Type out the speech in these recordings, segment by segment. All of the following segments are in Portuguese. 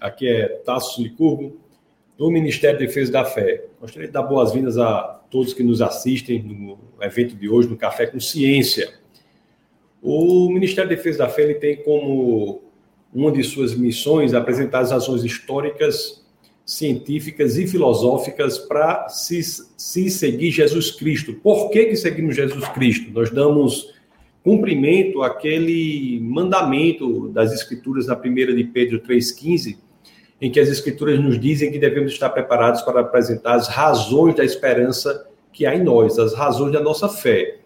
Aqui é Tasso Licurgo, do Ministério da Defesa da Fé. Gostaria de dar boas-vindas a todos que nos assistem no evento de hoje, no Café com Ciência. O Ministério da Defesa da Fé ele tem como uma de suas missões apresentar as razões históricas, científicas e filosóficas para se, se seguir Jesus Cristo. Por que, que seguimos Jesus Cristo? Nós damos cumprimento àquele mandamento das Escrituras na primeira de Pedro 3,15, em que as Escrituras nos dizem que devemos estar preparados para apresentar as razões da esperança que há em nós, as razões da nossa fé.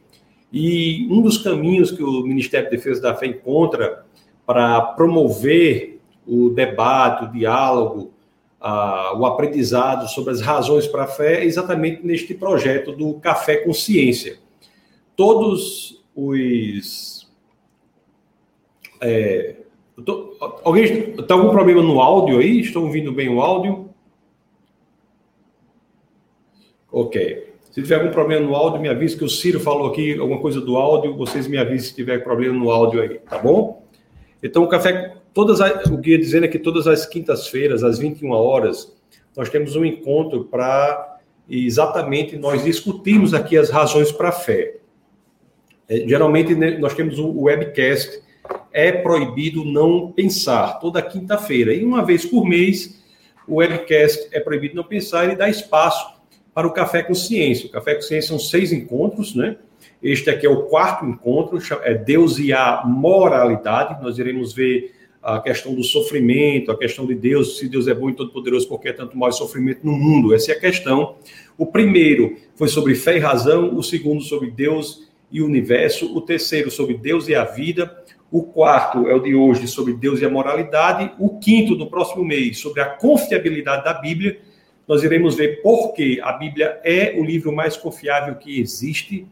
E um dos caminhos que o Ministério de Defesa da Fé encontra para promover o debate, o diálogo, o aprendizado sobre as razões para a fé é exatamente neste projeto do Café Consciência. Todos os. É, tô, alguém está algum problema no áudio aí? Estão ouvindo bem o áudio? Ok. Se tiver algum problema no áudio, me avise que o Ciro falou aqui alguma coisa do áudio. Vocês me avisem se tiver problema no áudio aí, tá bom? Então, o café, todas as, o que eu ia dizer é que todas as quintas-feiras, às 21 horas, nós temos um encontro para exatamente nós discutirmos aqui as razões para a fé. É, geralmente né, nós temos o webcast, é proibido não pensar, toda quinta-feira. E uma vez por mês, o webcast é proibido não pensar e dá espaço para o Café com Ciência. O Café com Ciência são seis encontros, né? Este aqui é o quarto encontro, é Deus e a moralidade. Nós iremos ver a questão do sofrimento, a questão de Deus, se Deus é bom e todo-poderoso, porque é tanto mais sofrimento no mundo. Essa é a questão. O primeiro foi sobre fé e razão, o segundo sobre Deus e o universo, o terceiro sobre Deus e a vida, o quarto é o de hoje sobre Deus e a moralidade, o quinto do próximo mês sobre a confiabilidade da Bíblia. Nós iremos ver por que a Bíblia é o livro mais confiável que existe.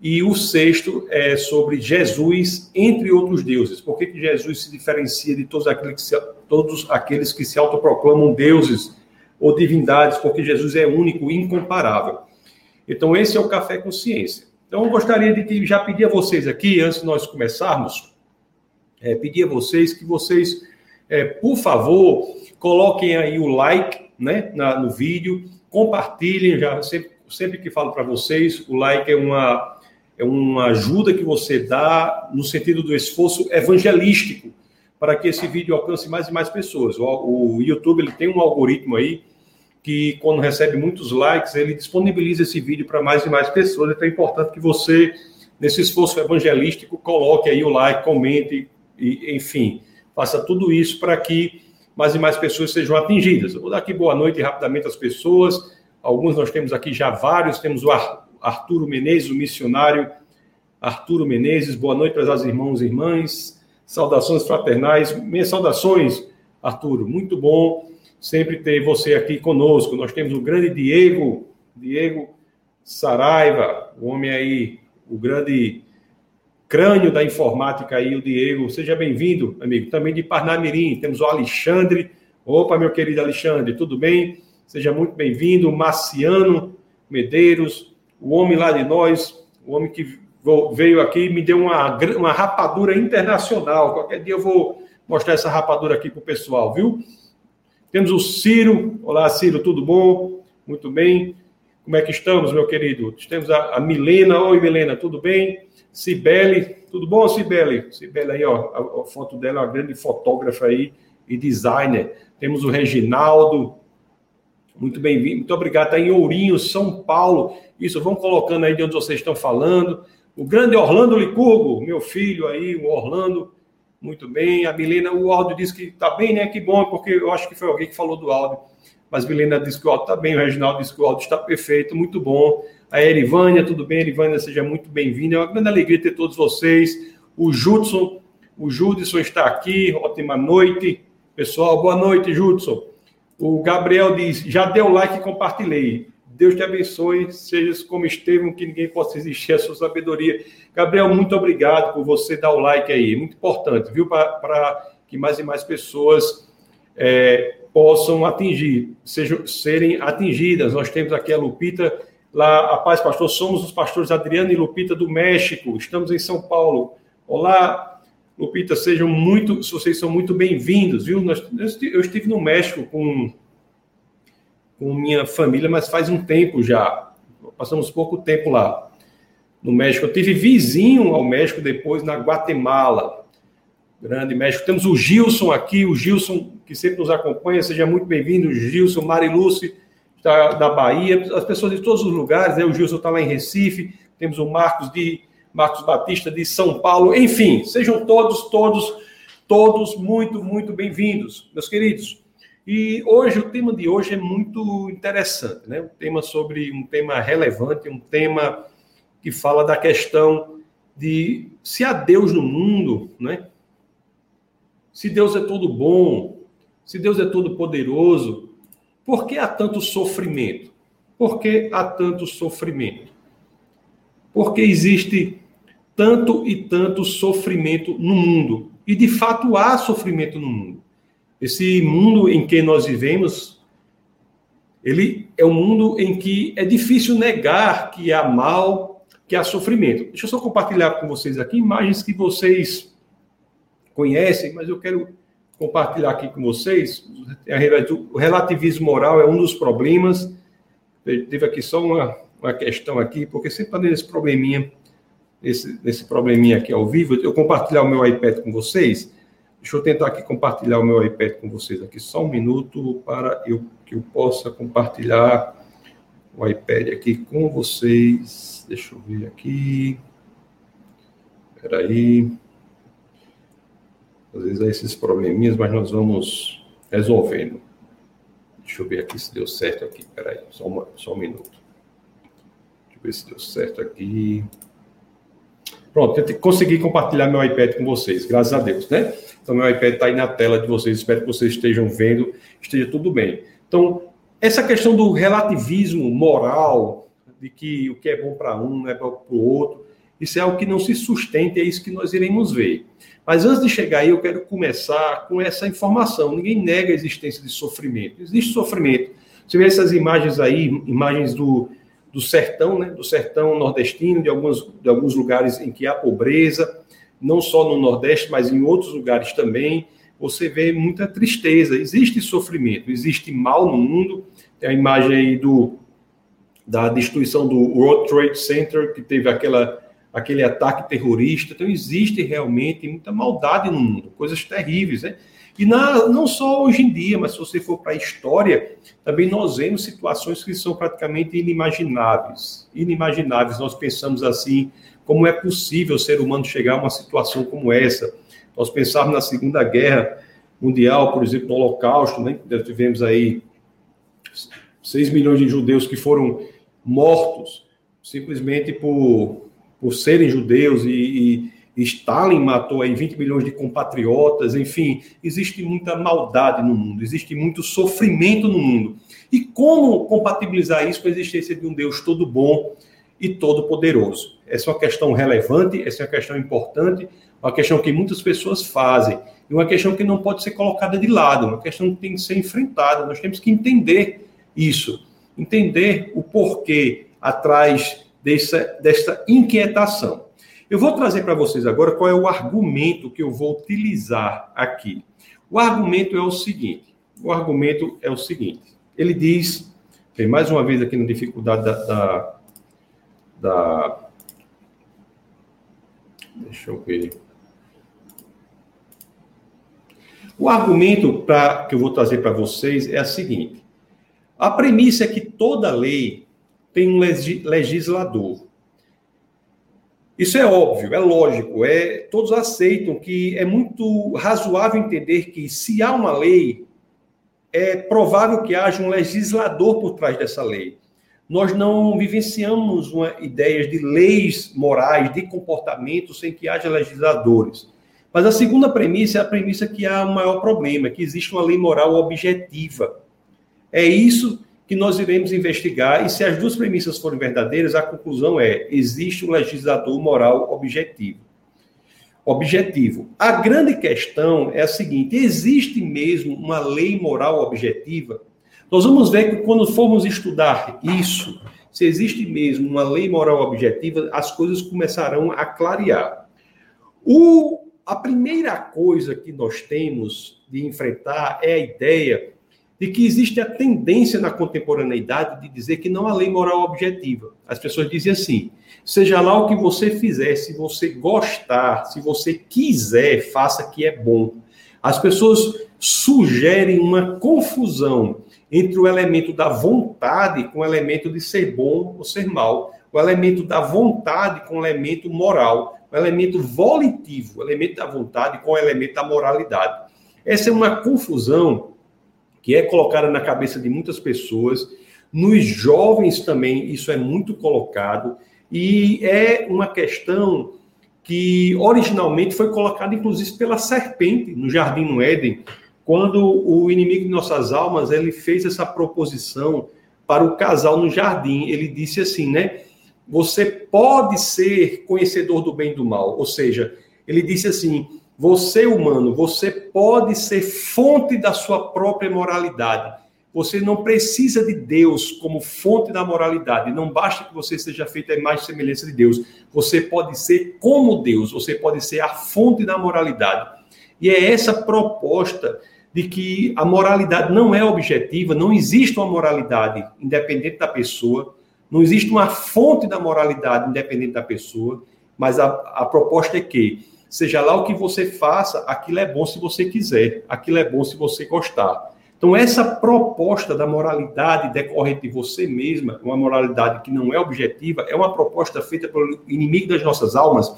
E o sexto é sobre Jesus entre outros deuses. Por que, que Jesus se diferencia de todos aqueles que se, todos aqueles que se autoproclamam deuses ou divindades? Porque Jesus é único e incomparável. Então, esse é o Café com Ciência. Então, eu gostaria de já pedir a vocês aqui, antes de nós começarmos, é, pedir a vocês que vocês, é, por favor, coloquem aí o like né, na, no vídeo, compartilhem, já sempre, sempre que falo para vocês, o like é uma, é uma ajuda que você dá no sentido do esforço evangelístico para que esse vídeo alcance mais e mais pessoas. O, o YouTube ele tem um algoritmo aí que quando recebe muitos likes, ele disponibiliza esse vídeo para mais e mais pessoas. Então é importante que você, nesse esforço evangelístico, coloque aí o like, comente, e, enfim, faça tudo isso para que mais e mais pessoas sejam atingidas. Eu vou dar aqui boa noite rapidamente às pessoas. Alguns nós temos aqui já vários. Temos o Arturo Menezes, o missionário Arturo Menezes. Boa noite as irmãos e irmãs. Saudações fraternais. Minhas saudações, Arturo. Muito bom sempre ter você aqui conosco. Nós temos o grande Diego, Diego Saraiva, o homem aí, o grande crânio da informática aí, o Diego. Seja bem-vindo, amigo. Também de Parnamirim, temos o Alexandre. Opa, meu querido Alexandre, tudo bem? Seja muito bem-vindo. Marciano Medeiros, o homem lá de nós, o homem que veio aqui e me deu uma, uma rapadura internacional. Qualquer dia eu vou mostrar essa rapadura aqui para o pessoal, viu? Temos o Ciro. Olá, Ciro, tudo bom? Muito bem. Como é que estamos, meu querido? Temos a, a Milena. Oi, Milena, tudo bem? Cibele, tudo bom, Cibele? Cibele aí, ó, a, a foto dela, uma grande fotógrafa aí e designer. Temos o Reginaldo, muito bem-vindo, muito obrigado. Está em Ourinho, São Paulo. Isso, vão colocando aí de onde vocês estão falando. O grande Orlando Licurgo, meu filho aí, o Orlando. Muito bem. A Milena, o áudio disse que está bem, né? Que bom, porque eu acho que foi alguém que falou do áudio. Mas Milena disse que o áudio está bem, o Reginaldo disse que o áudio está perfeito, muito bom. A Erivânia, tudo bem, Erivânia, seja muito bem-vinda. É uma grande alegria ter todos vocês. O Judson, o Judson está aqui, ótima noite. Pessoal, boa noite, Judson. O Gabriel diz: já deu like e compartilhei. Deus te abençoe, seja como Estevão, que ninguém possa existir a sua sabedoria. Gabriel, muito obrigado por você dar o like aí, muito importante, viu? Para que mais e mais pessoas é, possam atingir, sejam, serem atingidas. Nós temos aqui a Lupita, lá, a paz, pastor, somos os pastores Adriano e Lupita do México, estamos em São Paulo. Olá, Lupita, sejam muito, vocês são muito bem-vindos, viu? eu estive no México com, com minha família, mas faz um tempo já. Passamos pouco tempo lá no México. Eu tive vizinho ao México depois na Guatemala. Grande México. Temos o Gilson aqui, o Gilson que sempre nos acompanha, seja muito bem-vindo, Gilson, Mariluce, da Bahia, as pessoas de todos os lugares, né? o Gilson está lá em Recife, temos o Marcos de Marcos Batista de São Paulo, enfim, sejam todos, todos, todos muito, muito bem-vindos, meus queridos. E hoje, o tema de hoje é muito interessante, né? Um tema sobre um tema relevante, um tema que fala da questão de se há Deus no mundo, né? Se Deus é todo bom, se Deus é todo poderoso, por que há tanto sofrimento? Por que há tanto sofrimento? Porque existe tanto e tanto sofrimento no mundo. E de fato há sofrimento no mundo. Esse mundo em que nós vivemos, ele é um mundo em que é difícil negar que há mal, que há sofrimento. Deixa eu só compartilhar com vocês aqui imagens que vocês conhecem, mas eu quero compartilhar aqui com vocês. O relativismo moral é um dos problemas. Teve aqui só uma, uma questão aqui, porque sempre está nesse probleminha nesse, nesse probleminha aqui ao vivo, eu compartilhar o meu iPad com vocês. Deixa eu tentar aqui compartilhar o meu iPad com vocês aqui só um minuto para eu, que eu possa compartilhar o iPad aqui com vocês. Deixa eu ver aqui. Espera aí. Às vezes há esses probleminhas, mas nós vamos resolvendo. Deixa eu ver aqui se deu certo aqui. Espera aí, só, uma, só um minuto. Deixa eu ver se deu certo aqui. Pronto, eu consegui compartilhar meu iPad com vocês, graças a Deus, né? Então, meu iPad está aí na tela de vocês, espero que vocês estejam vendo, esteja tudo bem. Então, essa questão do relativismo moral, de que o que é bom para um não é bom para o outro, isso é algo que não se sustenta, é isso que nós iremos ver. Mas antes de chegar aí, eu quero começar com essa informação. Ninguém nega a existência de sofrimento. Existe sofrimento. Você vê essas imagens aí, imagens do, do sertão, né, do sertão nordestino, de, alguns, de alguns lugares em que há pobreza, não só no Nordeste, mas em outros lugares também, você vê muita tristeza, existe sofrimento, existe mal no mundo. Tem a imagem aí do, da destruição do World Trade Center, que teve aquela, aquele ataque terrorista. Então, existe realmente muita maldade no mundo, coisas terríveis, né? E na, não só hoje em dia, mas se você for para a história, também nós vemos situações que são praticamente inimagináveis. Inimagináveis. Nós pensamos assim, como é possível o ser humano chegar a uma situação como essa? Nós pensamos na Segunda Guerra Mundial, por exemplo, no Holocausto, né? Nós tivemos aí 6 milhões de judeus que foram mortos simplesmente por, por serem judeus e, e Stalin matou aí 20 milhões de compatriotas, enfim, existe muita maldade no mundo, existe muito sofrimento no mundo. E como compatibilizar isso com a existência de um Deus todo bom e todo poderoso? Essa é uma questão relevante, essa é uma questão importante, uma questão que muitas pessoas fazem, e uma questão que não pode ser colocada de lado, uma questão que tem que ser enfrentada. Nós temos que entender isso, entender o porquê atrás dessa, dessa inquietação. Eu vou trazer para vocês agora qual é o argumento que eu vou utilizar aqui. O argumento é o seguinte: o argumento é o seguinte. Ele diz, tem mais uma vez aqui na dificuldade da, da, da deixa eu ver. O argumento pra, que eu vou trazer para vocês é a seguinte: a premissa é que toda lei tem um legislador. Isso é óbvio, é lógico, é todos aceitam que é muito razoável entender que se há uma lei, é provável que haja um legislador por trás dessa lei. Nós não vivenciamos uma ideias de leis morais, de comportamento sem que haja legisladores. Mas a segunda premissa é a premissa que há um maior problema, que existe uma lei moral objetiva. É isso que nós iremos investigar, e se as duas premissas forem verdadeiras, a conclusão é: existe um legislador moral objetivo. Objetivo. A grande questão é a seguinte: existe mesmo uma lei moral objetiva? Nós vamos ver que quando formos estudar isso, se existe mesmo uma lei moral objetiva, as coisas começarão a clarear. O a primeira coisa que nós temos de enfrentar é a ideia de que existe a tendência na contemporaneidade de dizer que não há lei moral objetiva. As pessoas dizem assim: seja lá o que você fizer, se você gostar, se você quiser, faça que é bom. As pessoas sugerem uma confusão entre o elemento da vontade com o elemento de ser bom ou ser mal, o elemento da vontade com o elemento moral, o elemento volitivo, o elemento da vontade com o elemento da moralidade. Essa é uma confusão que é colocada na cabeça de muitas pessoas. Nos jovens também isso é muito colocado e é uma questão que originalmente foi colocada inclusive pela serpente no jardim no Éden, quando o inimigo de nossas almas ele fez essa proposição para o casal no jardim. Ele disse assim, né? Você pode ser conhecedor do bem e do mal, ou seja, ele disse assim: você, humano, você pode ser fonte da sua própria moralidade. Você não precisa de Deus como fonte da moralidade. Não basta que você seja feito a imagem e semelhança de Deus. Você pode ser como Deus. Você pode ser a fonte da moralidade. E é essa proposta de que a moralidade não é objetiva, não existe uma moralidade independente da pessoa, não existe uma fonte da moralidade independente da pessoa, mas a, a proposta é que Seja lá o que você faça, aquilo é bom se você quiser, aquilo é bom se você gostar. Então, essa proposta da moralidade decorrente de você mesma, uma moralidade que não é objetiva, é uma proposta feita pelo inimigo das nossas almas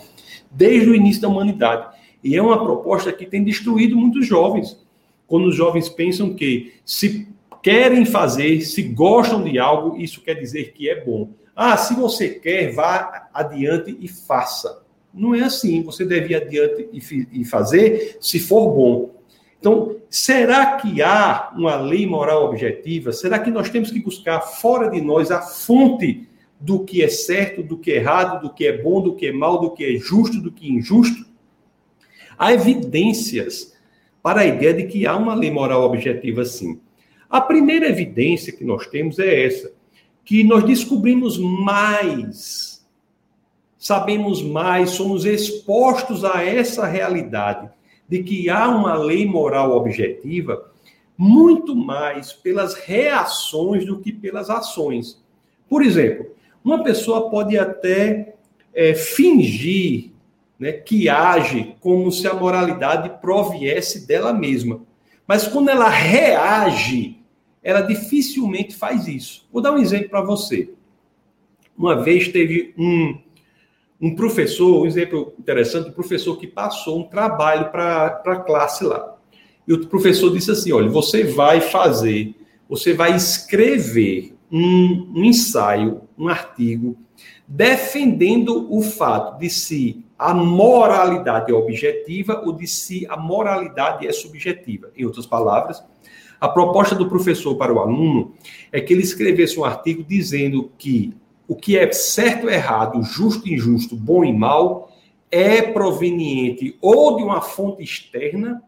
desde o início da humanidade. E é uma proposta que tem destruído muitos jovens. Quando os jovens pensam que se querem fazer, se gostam de algo, isso quer dizer que é bom. Ah, se você quer, vá adiante e faça. Não é assim. Você deve ir adiante e, fazer se for bom. Então, será que há uma lei moral objetiva? Será que nós temos que buscar fora de nós a fonte do que é certo, do que é errado, do que é bom, do que é mal, do que é justo, do que é injusto? Há evidências para a ideia de que há uma lei moral objetiva, sim. A primeira evidência que nós temos é essa, que nós descobrimos mais sabemos mais, somos expostos a essa realidade de que há uma lei moral objetiva muito mais pelas reações do que pelas ações. Por exemplo, uma pessoa pode até é, fingir né, que age como se a moralidade proviesse dela mesma. Mas quando ela reage, ela dificilmente faz isso. Vou dar um exemplo para você. Uma vez teve um um professor, um exemplo interessante, um professor que passou um trabalho para a classe lá. E o professor disse assim: olha, você vai fazer, você vai escrever um, um ensaio, um artigo, defendendo o fato de se a moralidade é objetiva ou de se a moralidade é subjetiva. Em outras palavras, a proposta do professor para o aluno é que ele escrevesse um artigo dizendo que o que é certo e errado, justo e injusto, bom e mal, é proveniente ou de uma fonte externa,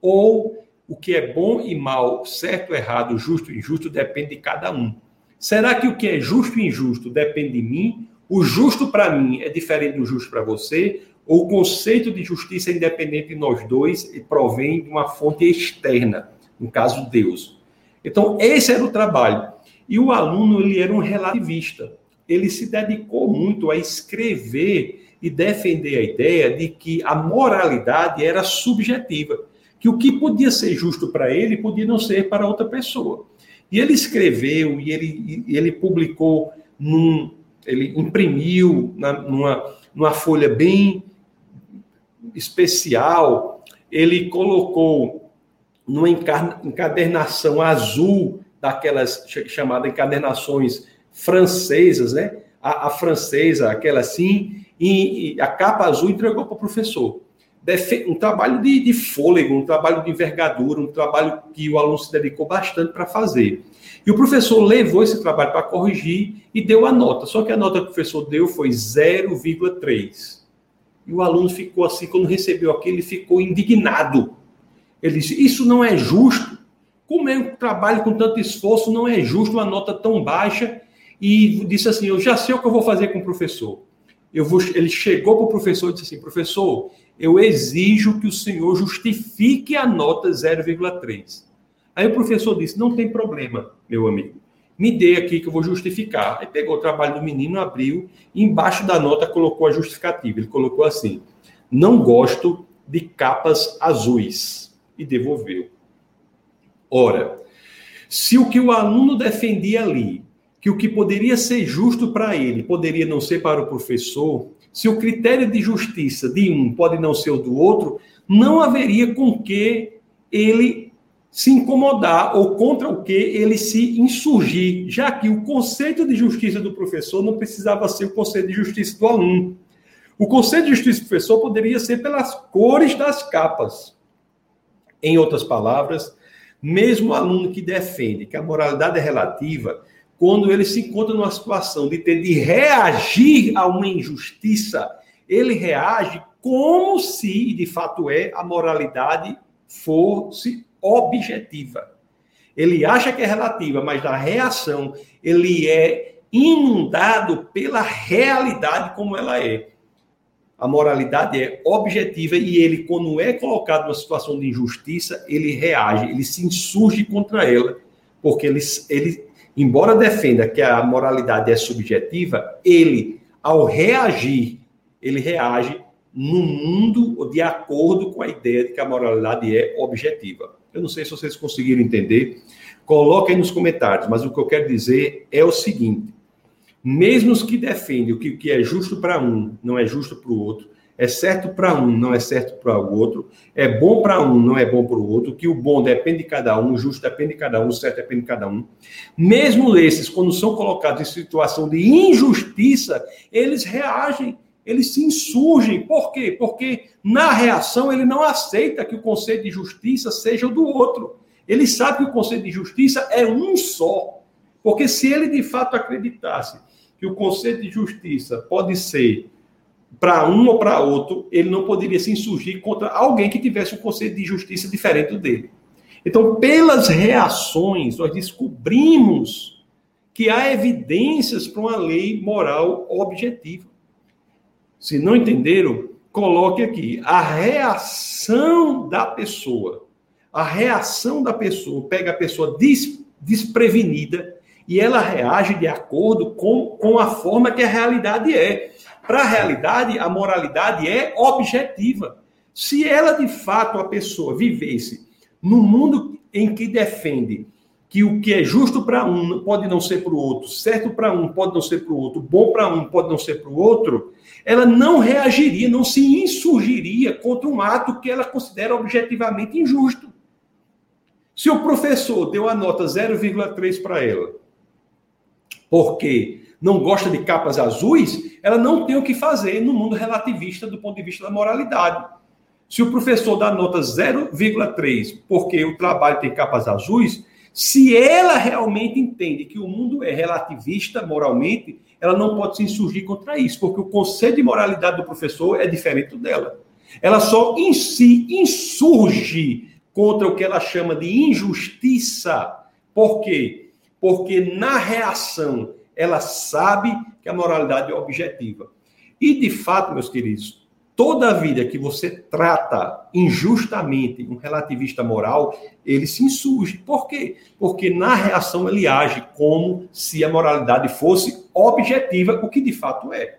ou o que é bom e mal, certo e errado, justo e injusto, depende de cada um. Será que o que é justo e injusto depende de mim? O justo para mim é diferente do justo para você? Ou o conceito de justiça é independente de nós dois e provém de uma fonte externa, no caso Deus? Então, esse era o trabalho. E o aluno ele era um relativista. Ele se dedicou muito a escrever e defender a ideia de que a moralidade era subjetiva, que o que podia ser justo para ele podia não ser para outra pessoa. E ele escreveu e ele, e ele publicou num, ele imprimiu na, numa, numa folha bem especial, ele colocou numa encadernação azul daquelas chamadas encadernações francesas, né? A, a francesa, aquela assim, e, e, a capa azul entregou para o professor. Um trabalho de, de, fôlego, um trabalho de envergadura, um trabalho que o aluno se dedicou bastante para fazer. E o professor levou esse trabalho para corrigir e deu a nota. Só que a nota que o professor deu foi 0,3. E o aluno ficou assim, quando recebeu aquilo, ele ficou indignado. Ele disse: Isso não é justo. Como é um trabalho com tanto esforço, não é justo uma nota tão baixa. E disse assim: Eu já sei o que eu vou fazer com o professor. Eu vou, ele chegou para o professor e disse assim: Professor, eu exijo que o senhor justifique a nota 0,3. Aí o professor disse: não tem problema, meu amigo. Me dê aqui que eu vou justificar. Aí pegou o trabalho do menino, abriu, e embaixo da nota colocou a justificativa. Ele colocou assim: não gosto de capas azuis. E devolveu. Ora, se o que o aluno defendia ali, que o que poderia ser justo para ele, poderia não ser para o professor, se o critério de justiça de um pode não ser o do outro, não haveria com que ele se incomodar ou contra o que ele se insurgir, já que o conceito de justiça do professor não precisava ser o conceito de justiça do aluno. O conceito de justiça do professor poderia ser pelas cores das capas. Em outras palavras, mesmo o aluno que defende que a moralidade é relativa, quando ele se encontra numa situação de ter de reagir a uma injustiça, ele reage como se, de fato é, a moralidade fosse objetiva. Ele acha que é relativa, mas na reação ele é inundado pela realidade como ela é. A moralidade é objetiva e ele, quando é colocado numa situação de injustiça, ele reage, ele se insurge contra ela, porque ele, ele embora defenda que a moralidade é subjetiva, ele, ao reagir, ele reage no mundo de acordo com a ideia de que a moralidade é objetiva. Eu não sei se vocês conseguiram entender. Coloquem nos comentários, mas o que eu quero dizer é o seguinte: mesmo os que defendem que o que é justo para um não é justo para o outro, é certo para um, não é certo para o outro, é bom para um, não é bom para o outro, que o bom depende de cada um, o justo depende de cada um, o certo depende de cada um. Mesmo esses, quando são colocados em situação de injustiça, eles reagem, eles se insurgem. Por quê? Porque na reação ele não aceita que o conceito de justiça seja o do outro. Ele sabe que o conceito de justiça é um só. Porque se ele de fato acreditasse que o conceito de justiça pode ser para um ou para outro, ele não poderia se insurgir contra alguém que tivesse um conceito de justiça diferente do dele. Então, pelas reações, nós descobrimos que há evidências para uma lei moral objetiva. Se não entenderam, coloque aqui. A reação da pessoa, a reação da pessoa pega a pessoa des, desprevenida e ela reage de acordo com, com a forma que a realidade é. Para a realidade, a moralidade é objetiva. Se ela, de fato, a pessoa vivesse no mundo em que defende que o que é justo para um pode não ser para o outro, certo para um pode não ser para o outro, bom para um pode não ser para o outro, ela não reagiria, não se insurgiria contra um ato que ela considera objetivamente injusto. Se o professor deu a nota 0,3 para ela, porque não gosta de capas azuis, ela não tem o que fazer no mundo relativista do ponto de vista da moralidade. Se o professor dá nota 0,3 porque o trabalho tem capas azuis, se ela realmente entende que o mundo é relativista moralmente, ela não pode se insurgir contra isso, porque o conceito de moralidade do professor é diferente dela. Ela só em si insurge contra o que ela chama de injustiça. Por quê? Porque na reação ela sabe que a moralidade é objetiva. E, de fato, meus queridos, toda vida que você trata injustamente um relativista moral, ele se insurge. Por quê? Porque na reação ele age como se a moralidade fosse objetiva, o que de fato é.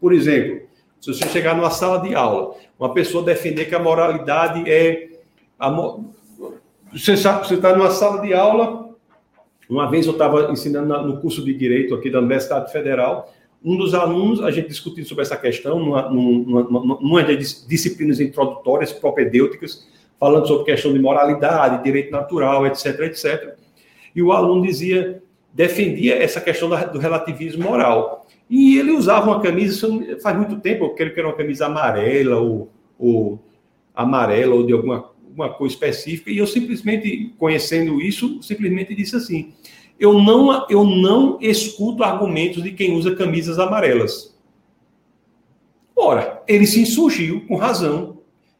Por exemplo, se você chegar numa sala de aula, uma pessoa defender que a moralidade é. A, você está numa sala de aula, uma vez eu estava ensinando no curso de Direito aqui da Universidade Federal, um dos alunos, a gente discutindo sobre essa questão, numa, numa, numa das disciplinas introdutórias propedêuticas, falando sobre questão de moralidade, direito natural, etc, etc. E o aluno dizia, defendia essa questão do relativismo moral. E ele usava uma camisa, faz muito tempo, eu creio que era uma camisa amarela, ou, ou amarela, ou de alguma uma coisa específica, e eu simplesmente, conhecendo isso, simplesmente disse assim: eu não, eu não escuto argumentos de quem usa camisas amarelas. Ora, ele se insurgiu com razão.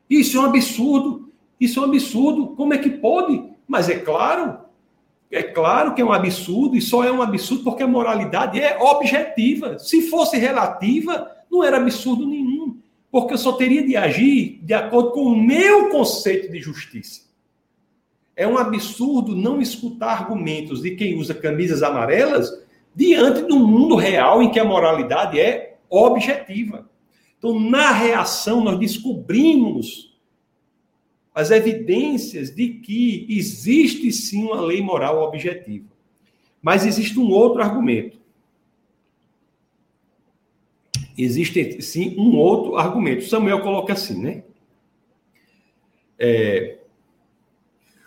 Isso é um absurdo. Isso é um absurdo. Como é que pode? Mas é claro, é claro que é um absurdo, e só é um absurdo porque a moralidade é objetiva. Se fosse relativa, não era absurdo nenhum. Porque eu só teria de agir de acordo com o meu conceito de justiça. É um absurdo não escutar argumentos de quem usa camisas amarelas diante do mundo real em que a moralidade é objetiva. Então, na reação, nós descobrimos as evidências de que existe sim uma lei moral objetiva. Mas existe um outro argumento. Existe sim um outro argumento. Samuel coloca assim, né? É,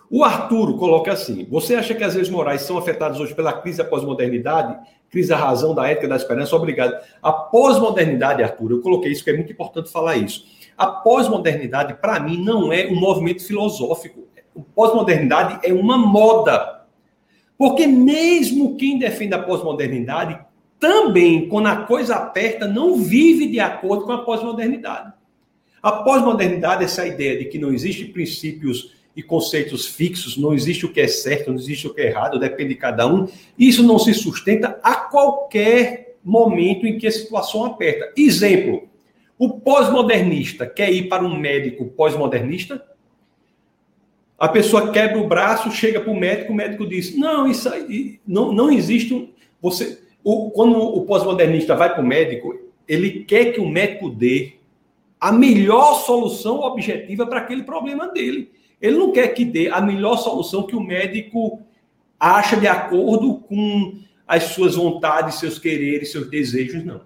o Arturo coloca assim: você acha que as leis morais são afetadas hoje pela crise da pós-modernidade, crise da razão, da ética, da esperança? Obrigado. A pós-modernidade, Arturo, eu coloquei isso, porque é muito importante falar isso. A pós-modernidade, para mim, não é um movimento filosófico. A pós-modernidade é uma moda. Porque mesmo quem defende a pós-modernidade, também, quando a coisa aperta, não vive de acordo com a pós-modernidade. A pós-modernidade é essa ideia de que não existem princípios e conceitos fixos, não existe o que é certo, não existe o que é errado, depende de cada um. Isso não se sustenta a qualquer momento em que a situação aperta. Exemplo: o pós-modernista quer ir para um médico pós-modernista? A pessoa quebra o braço, chega para o médico, o médico diz: Não, isso aí, não, não existe um. Você, o, quando o pós-modernista vai para o médico, ele quer que o médico dê a melhor solução objetiva para aquele problema dele. Ele não quer que dê a melhor solução que o médico acha de acordo com as suas vontades, seus quereres, seus desejos, não.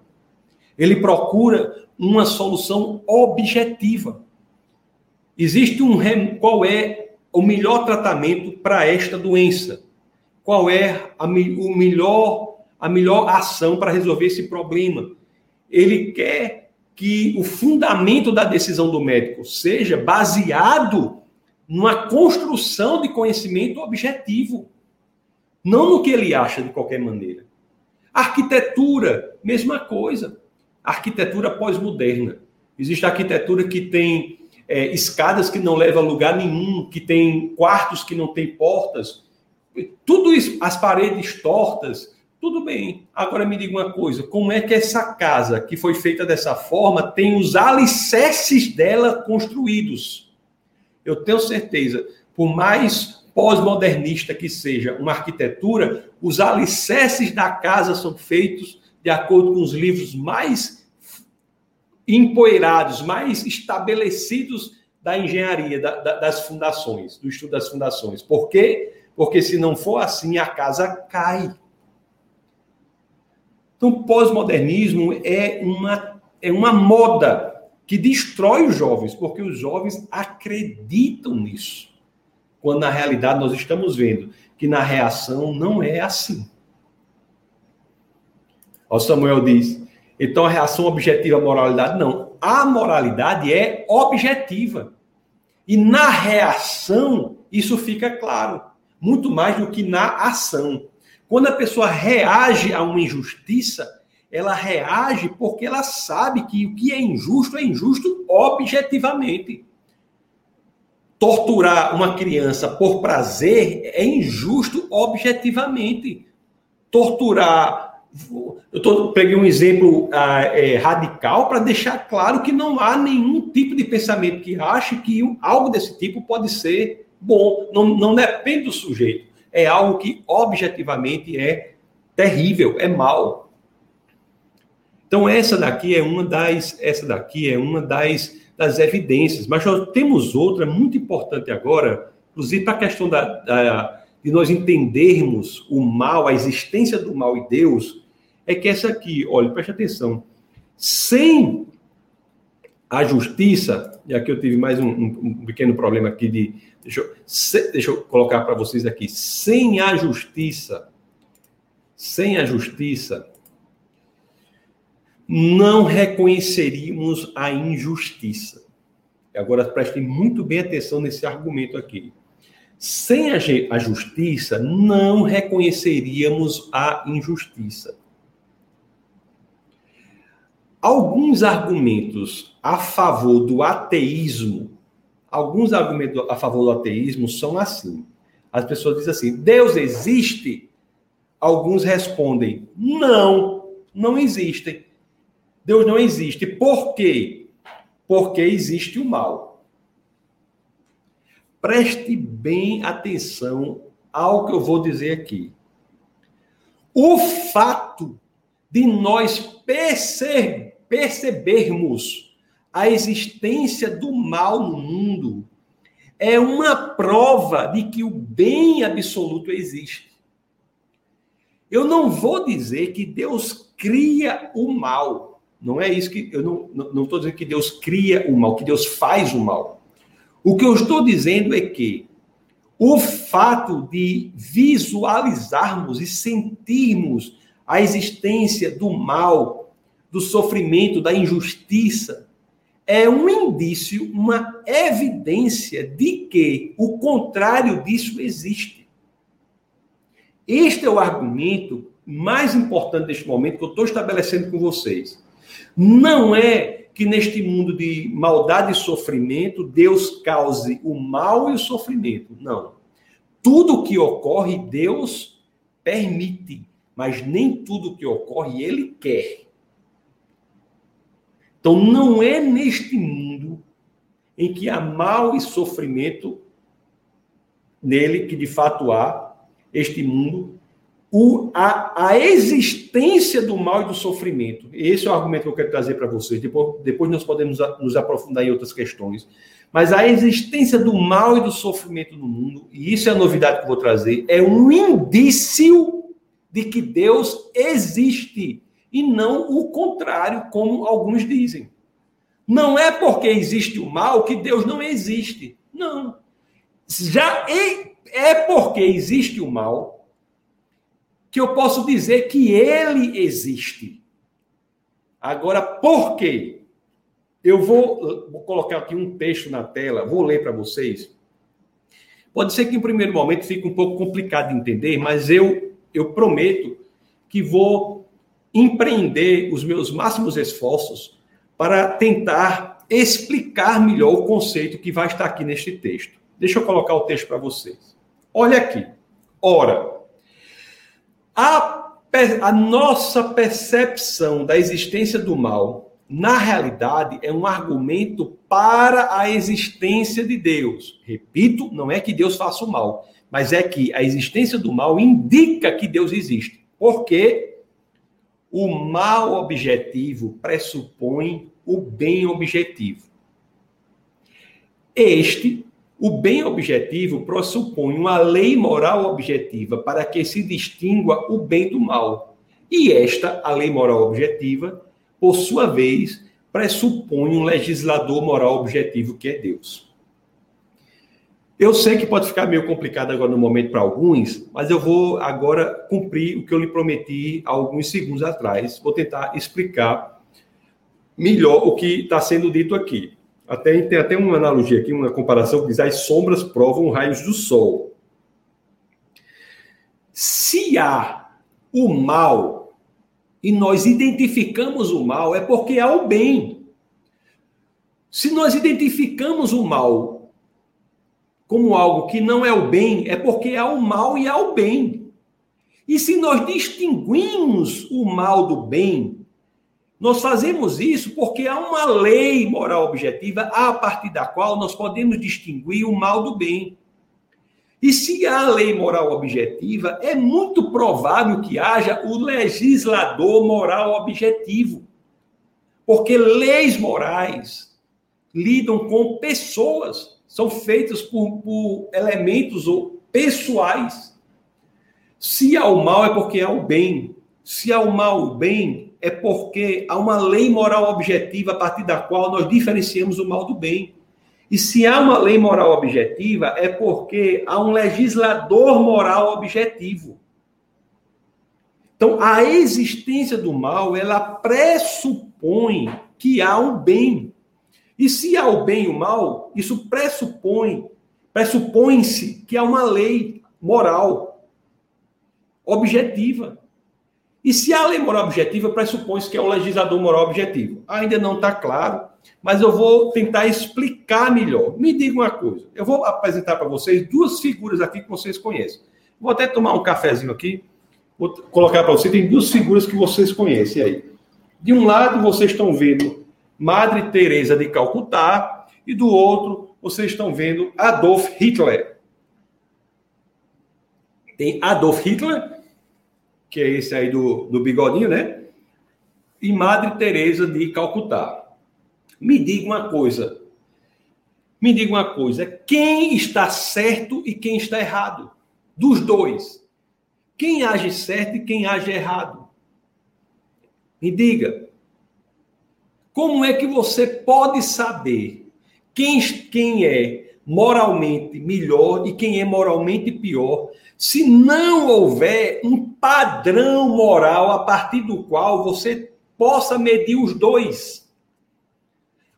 Ele procura uma solução objetiva. Existe um qual é o melhor tratamento para esta doença? Qual é a, o melhor a melhor ação para resolver esse problema? Ele quer que o fundamento da decisão do médico seja baseado numa construção de conhecimento objetivo, não no que ele acha de qualquer maneira. Arquitetura, mesma coisa. Arquitetura pós-moderna. Existe arquitetura que tem é, escadas que não levam a lugar nenhum, que tem quartos que não tem portas, tudo isso, as paredes tortas, tudo bem. Agora me diga uma coisa: como é que essa casa que foi feita dessa forma tem os alicerces dela construídos? eu tenho certeza, por mais pós-modernista que seja uma arquitetura, os alicerces da casa são feitos de acordo com os livros mais empoeirados, mais estabelecidos da engenharia, da, da, das fundações, do estudo das fundações. Por quê? Porque se não for assim, a casa cai. Então, pós-modernismo é uma, é uma moda que destrói os jovens, porque os jovens acreditam nisso. Quando na realidade nós estamos vendo que na reação não é assim. O Samuel diz: então a reação objetiva à moralidade não. A moralidade é objetiva. E na reação isso fica claro, muito mais do que na ação. Quando a pessoa reage a uma injustiça, ela reage porque ela sabe que o que é injusto é injusto objetivamente. Torturar uma criança por prazer é injusto objetivamente. Torturar. Eu tô, peguei um exemplo ah, é, radical para deixar claro que não há nenhum tipo de pensamento que ache que algo desse tipo pode ser bom. Não, não depende do sujeito. É algo que objetivamente é terrível, é mal. Então essa daqui é uma das essa daqui é uma das, das evidências, mas nós temos outra muito importante agora, inclusive para a questão da, da, de nós entendermos o mal, a existência do mal e Deus, é que essa aqui, olha, preste atenção, sem a justiça, e aqui eu tive mais um, um, um pequeno problema aqui de. Deixa eu, se, deixa eu colocar para vocês aqui. Sem a justiça, sem a justiça, não reconheceríamos a injustiça. Agora prestem muito bem atenção nesse argumento aqui. Sem a justiça, não reconheceríamos a injustiça. Alguns argumentos a favor do ateísmo, alguns argumentos a favor do ateísmo são assim. As pessoas dizem assim: Deus existe? Alguns respondem: não, não existem. Deus não existe. Por quê? porque existe o mal. Preste bem atenção ao que eu vou dizer aqui. O fato de nós perce percebermos a existência do mal no mundo é uma prova de que o bem absoluto existe. Eu não vou dizer que Deus cria o mal. Não é isso que eu não estou dizendo que Deus cria o mal, que Deus faz o mal. O que eu estou dizendo é que o fato de visualizarmos e sentirmos a existência do mal, do sofrimento, da injustiça, é um indício, uma evidência de que o contrário disso existe. Este é o argumento mais importante deste momento que eu estou estabelecendo com vocês. Não é que neste mundo de maldade e sofrimento Deus cause o mal e o sofrimento. Não. Tudo que ocorre, Deus permite, mas nem tudo que ocorre Ele quer. Então, não é neste mundo em que há mal e sofrimento nele, que de fato há, este mundo, o, a, a existência do mal e do sofrimento. Esse é o argumento que eu quero trazer para vocês. Depois, depois nós podemos nos aprofundar em outras questões. Mas a existência do mal e do sofrimento no mundo, e isso é a novidade que eu vou trazer, é um indício de que Deus existe e não o contrário, como alguns dizem. Não é porque existe o mal que Deus não existe. Não. Já é porque existe o mal que eu posso dizer que ele existe. Agora, por quê? Eu vou, vou colocar aqui um texto na tela, vou ler para vocês. Pode ser que em primeiro momento fique um pouco complicado de entender, mas eu, eu prometo que vou empreender os meus máximos esforços para tentar explicar melhor o conceito que vai estar aqui neste texto. Deixa eu colocar o texto para vocês. Olha aqui. Ora, a, a nossa percepção da existência do mal, na realidade, é um argumento para a existência de Deus. Repito, não é que Deus faça o mal, mas é que a existência do mal indica que Deus existe. Por quê? O mal objetivo pressupõe o bem objetivo. Este, o bem objetivo, pressupõe uma lei moral objetiva para que se distingua o bem do mal. E esta, a lei moral objetiva, por sua vez, pressupõe um legislador moral objetivo que é Deus. Eu sei que pode ficar meio complicado agora no momento para alguns, mas eu vou agora cumprir o que eu lhe prometi há alguns segundos atrás. Vou tentar explicar melhor o que está sendo dito aqui. Até, tem até uma analogia aqui, uma comparação que diz as sombras provam raios do sol. Se há o mal e nós identificamos o mal, é porque há o bem. Se nós identificamos o mal como algo que não é o bem, é porque há o mal e há o bem. E se nós distinguimos o mal do bem, nós fazemos isso porque há uma lei moral objetiva a partir da qual nós podemos distinguir o mal do bem. E se há lei moral objetiva, é muito provável que haja o legislador moral objetivo. Porque leis morais lidam com pessoas são feitas por, por elementos ou pessoais. Se há o mal, é porque há o bem. Se há o mal, o bem, é porque há uma lei moral objetiva a partir da qual nós diferenciamos o mal do bem. E se há uma lei moral objetiva, é porque há um legislador moral objetivo. Então, a existência do mal, ela pressupõe que há um bem. E se há o bem e o mal, isso pressupõe, pressupõe-se que há uma lei moral objetiva. E se há lei moral objetiva, pressupõe-se que é o legislador moral objetivo. Ainda não está claro, mas eu vou tentar explicar melhor. Me diga uma coisa: eu vou apresentar para vocês duas figuras aqui que vocês conhecem. Vou até tomar um cafezinho aqui, vou colocar para vocês. Tem duas figuras que vocês conhecem aí. De um lado, vocês estão vendo Madre Teresa de Calcutá, e do outro, vocês estão vendo Adolf Hitler. Tem Adolf Hitler, que é esse aí do, do bigodinho, né? E Madre Teresa de Calcutá. Me diga uma coisa. Me diga uma coisa. Quem está certo e quem está errado? Dos dois. Quem age certo e quem age errado? Me diga. Como é que você pode saber quem, quem é moralmente melhor e quem é moralmente pior, se não houver um padrão moral a partir do qual você possa medir os dois?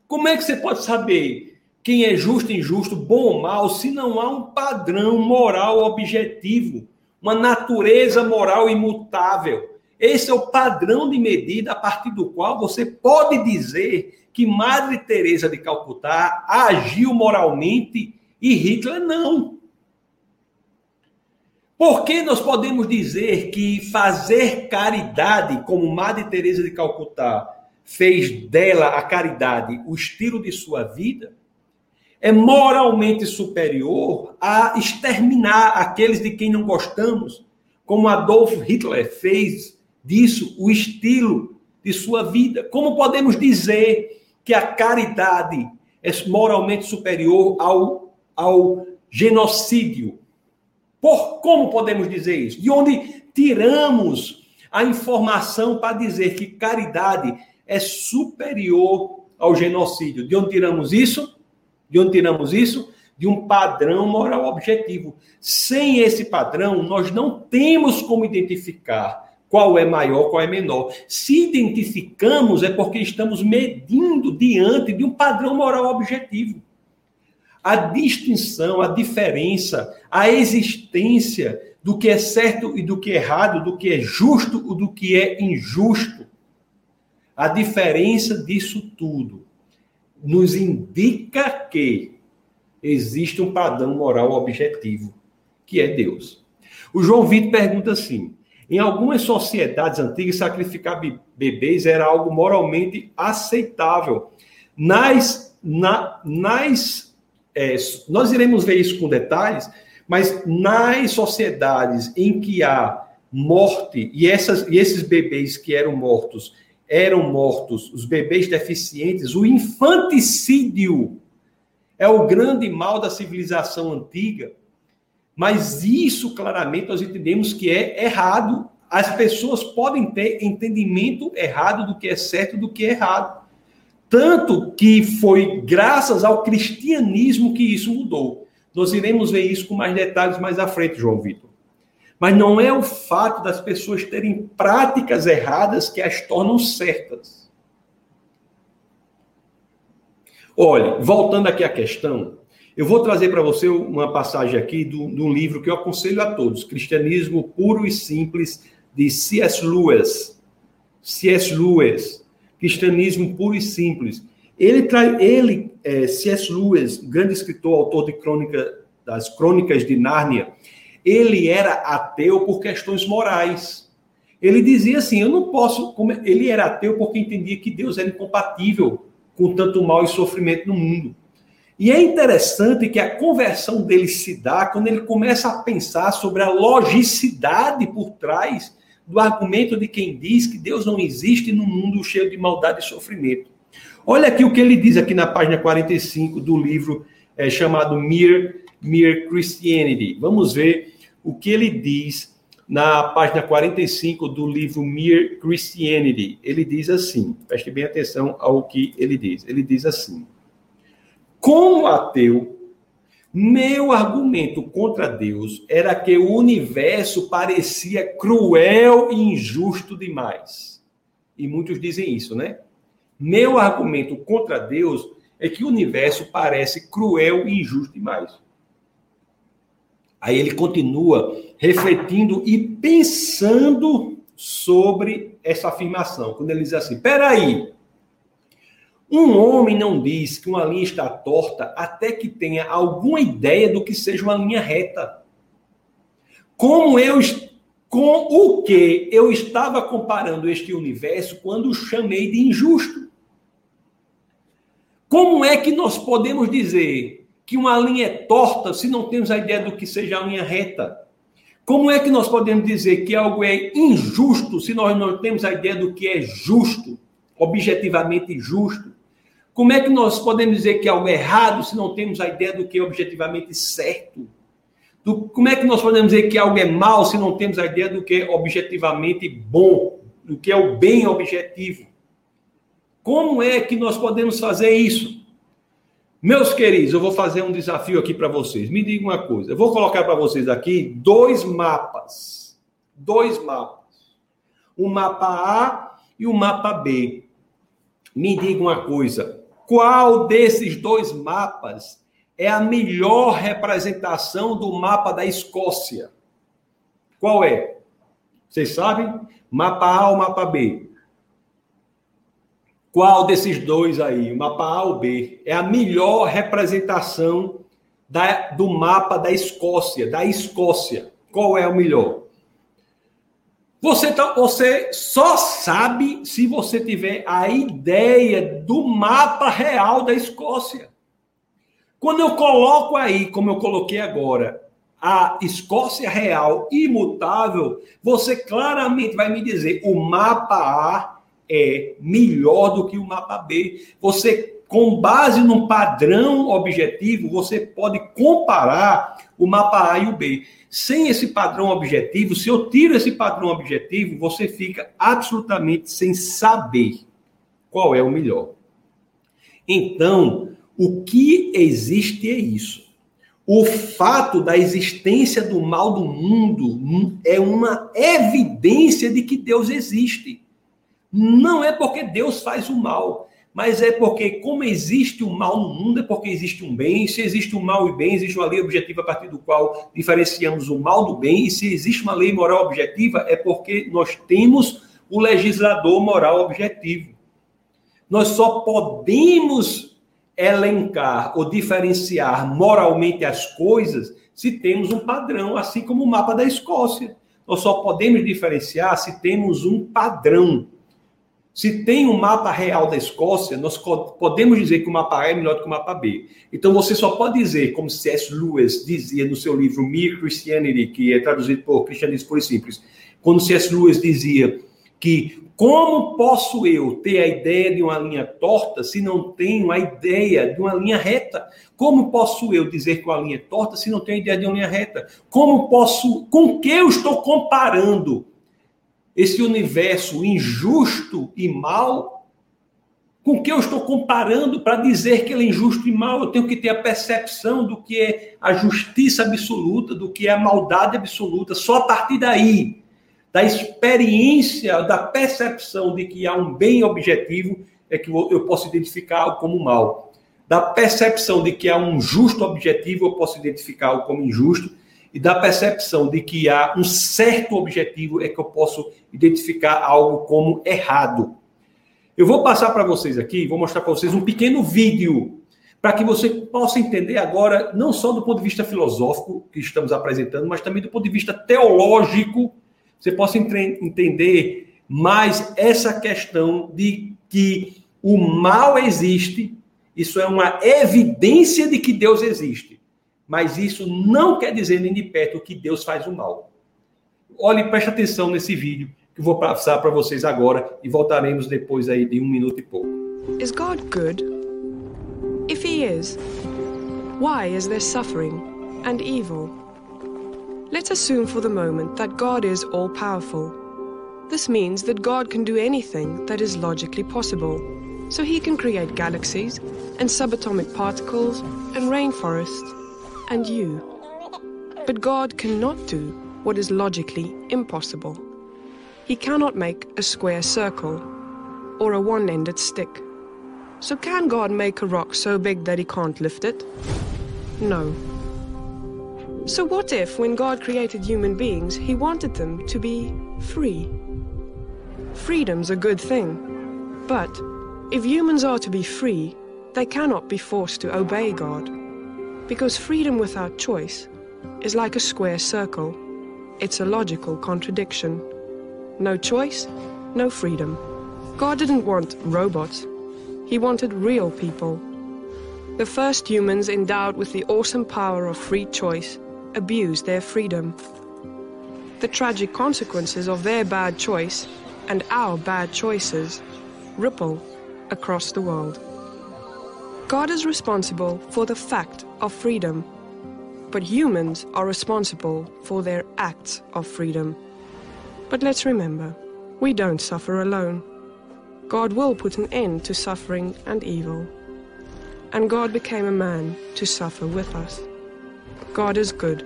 Como é que você pode saber quem é justo e injusto, bom ou mal, se não há um padrão moral objetivo, uma natureza moral imutável? Esse é o padrão de medida a partir do qual você pode dizer que Madre Teresa de Calcutá agiu moralmente e Hitler não. Por que nós podemos dizer que fazer caridade, como Madre Teresa de Calcutá fez dela a caridade o estilo de sua vida, é moralmente superior a exterminar aqueles de quem não gostamos, como Adolf Hitler fez disso o estilo de sua vida? Como podemos dizer que a caridade é moralmente superior ao, ao genocídio? Por como podemos dizer isso? De onde tiramos a informação para dizer que caridade é superior ao genocídio? De onde tiramos isso? De onde tiramos isso? De um padrão moral objetivo. Sem esse padrão, nós não temos como identificar qual é maior, qual é menor. Se identificamos, é porque estamos medindo diante de um padrão moral objetivo. A distinção, a diferença, a existência do que é certo e do que é errado, do que é justo e do que é injusto. A diferença disso tudo nos indica que existe um padrão moral objetivo, que é Deus. O João Vitor pergunta assim: em algumas sociedades antigas, sacrificar bebês era algo moralmente aceitável. Nas, na, nas é, nós iremos ver isso com detalhes, mas nas sociedades em que há morte e, essas, e esses bebês que eram mortos eram mortos, os bebês deficientes, o infanticídio é o grande mal da civilização antiga. Mas isso claramente nós entendemos que é errado. As pessoas podem ter entendimento errado do que é certo e do que é errado. Tanto que foi graças ao cristianismo que isso mudou. Nós iremos ver isso com mais detalhes mais à frente, João Vitor. Mas não é o fato das pessoas terem práticas erradas que as tornam certas. Olha, voltando aqui à questão, eu vou trazer para você uma passagem aqui de um livro que eu aconselho a todos: Cristianismo Puro e Simples, de C.S. Lewis. C.S. Lewis, Cristianismo Puro e Simples. Ele, traz, ele é, C.S. Lewis, grande escritor, autor de crônica, das Crônicas de Nárnia, ele era ateu por questões morais. Ele dizia assim: eu não posso. Ele era ateu porque entendia que Deus era incompatível com tanto mal e sofrimento no mundo. E é interessante que a conversão dele se dá quando ele começa a pensar sobre a logicidade por trás do argumento de quem diz que Deus não existe num mundo cheio de maldade e sofrimento. Olha aqui o que ele diz aqui na página 45 do livro é, chamado Mere, Mere Christianity. Vamos ver o que ele diz na página 45 do livro Mere Christianity. Ele diz assim, preste bem atenção ao que ele diz. Ele diz assim: como ateu, meu argumento contra Deus era que o universo parecia cruel e injusto demais. E muitos dizem isso, né? Meu argumento contra Deus é que o universo parece cruel e injusto demais. Aí ele continua refletindo e pensando sobre essa afirmação, quando ele diz assim: peraí, um homem não diz que uma linha está torta até que tenha alguma ideia do que seja uma linha reta. Como eu com o que eu estava comparando este universo quando o chamei de injusto. Como é que nós podemos dizer que uma linha é torta se não temos a ideia do que seja a linha reta? Como é que nós podemos dizer que algo é injusto se nós não temos a ideia do que é justo, objetivamente justo? Como é que nós podemos dizer que algo é errado se não temos a ideia do que é objetivamente certo? Do, como é que nós podemos dizer que algo é mal se não temos a ideia do que é objetivamente bom, do que é o bem objetivo? Como é que nós podemos fazer isso? Meus queridos, eu vou fazer um desafio aqui para vocês. Me diga uma coisa. Eu vou colocar para vocês aqui dois mapas. Dois mapas. O mapa A e o mapa B. Me diga uma coisa. Qual desses dois mapas é a melhor representação do mapa da Escócia? Qual é? Vocês sabem? Mapa A ou mapa B? Qual desses dois aí, o mapa A ou B, é a melhor representação da, do mapa da Escócia, da Escócia? Qual é o melhor? Você, tá, você só sabe se você tiver a ideia do mapa real da Escócia. Quando eu coloco aí, como eu coloquei agora, a Escócia real imutável, você claramente vai me dizer o mapa A é melhor do que o mapa B. Você, com base num padrão objetivo, você pode comparar o mapa A e o B. Sem esse padrão objetivo, se eu tiro esse padrão objetivo, você fica absolutamente sem saber qual é o melhor. Então, o que existe é isso. O fato da existência do mal do mundo é uma evidência de que Deus existe. Não é porque Deus faz o mal, mas é porque, como existe o mal no mundo, é porque existe um bem. E se existe um mal e bem, existe uma lei objetiva a partir do qual diferenciamos o mal do bem. E se existe uma lei moral objetiva, é porque nós temos o legislador moral objetivo. Nós só podemos elencar ou diferenciar moralmente as coisas se temos um padrão, assim como o mapa da Escócia. Nós só podemos diferenciar se temos um padrão. Se tem um mapa real da Escócia, nós podemos dizer que o mapa A é melhor do que o mapa B. Então você só pode dizer, como C.S. Lewis dizia no seu livro Mere Christianity, que é traduzido por Cristianismo Puro e Simples, quando C.S. Lewis dizia que como posso eu ter a ideia de uma linha torta se não tenho a ideia de uma linha reta? Como posso eu dizer que uma linha é torta se não tenho a ideia de uma linha reta? Como posso, com que eu estou comparando esse universo injusto e mal, com que eu estou comparando para dizer que ele é injusto e mal? Eu tenho que ter a percepção do que é a justiça absoluta, do que é a maldade absoluta. Só a partir daí, da experiência, da percepção de que há um bem objetivo, é que eu posso identificar como mal. Da percepção de que há um justo objetivo, eu posso identificar como injusto e da percepção de que há um certo objetivo é que eu posso identificar algo como errado. Eu vou passar para vocês aqui, vou mostrar para vocês um pequeno vídeo para que você possa entender agora, não só do ponto de vista filosófico que estamos apresentando, mas também do ponto de vista teológico, você possa entender mais essa questão de que o mal existe, isso é uma evidência de que Deus existe. Mas isso não quer dizer nem de perto que Deus faz o mal. Olhe, preste atenção nesse vídeo que eu vou passar para vocês agora e voltaremos depois aí de um minuto e pouco. Is God good? If he is, why is there suffering and evil? Let's assume for the moment that God is all powerful. This means that God can do anything that is logically possible. So he can create galaxies and subatomic particles and rainforests and you. But God cannot do what is logically impossible. He cannot make a square circle or a one ended stick. So, can God make a rock so big that he can't lift it? No. So, what if, when God created human beings, he wanted them to be free? Freedom's a good thing. But if humans are to be free, they cannot be forced to obey God. Because freedom without choice is like a square circle. It's a logical contradiction. No choice, no freedom. God didn't want robots. He wanted real people, The first humans endowed with the awesome power of free choice abused their freedom. The tragic consequences of their bad choice and our bad choices ripple across the world. God is responsible for the fact of freedom, but humans are responsible for their acts of freedom. But let's remember, we don't suffer alone. God will put an end to suffering and evil. And God became a man to suffer with us. God is good,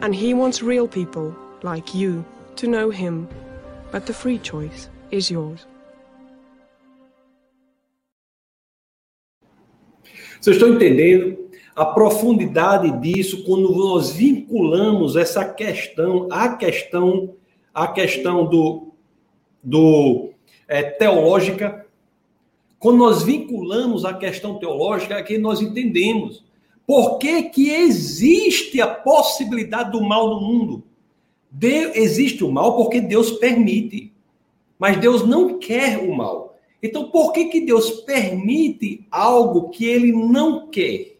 and He wants real people like you to know Him. But the free choice is yours. Vocês estão entendendo a profundidade disso quando nós vinculamos essa questão, a questão, a questão do, do é, teológica. Quando nós vinculamos a questão teológica, é que nós entendemos por que, que existe a possibilidade do mal no mundo. De, existe o mal porque Deus permite, mas Deus não quer o mal. Então, por que, que Deus permite algo que ele não quer?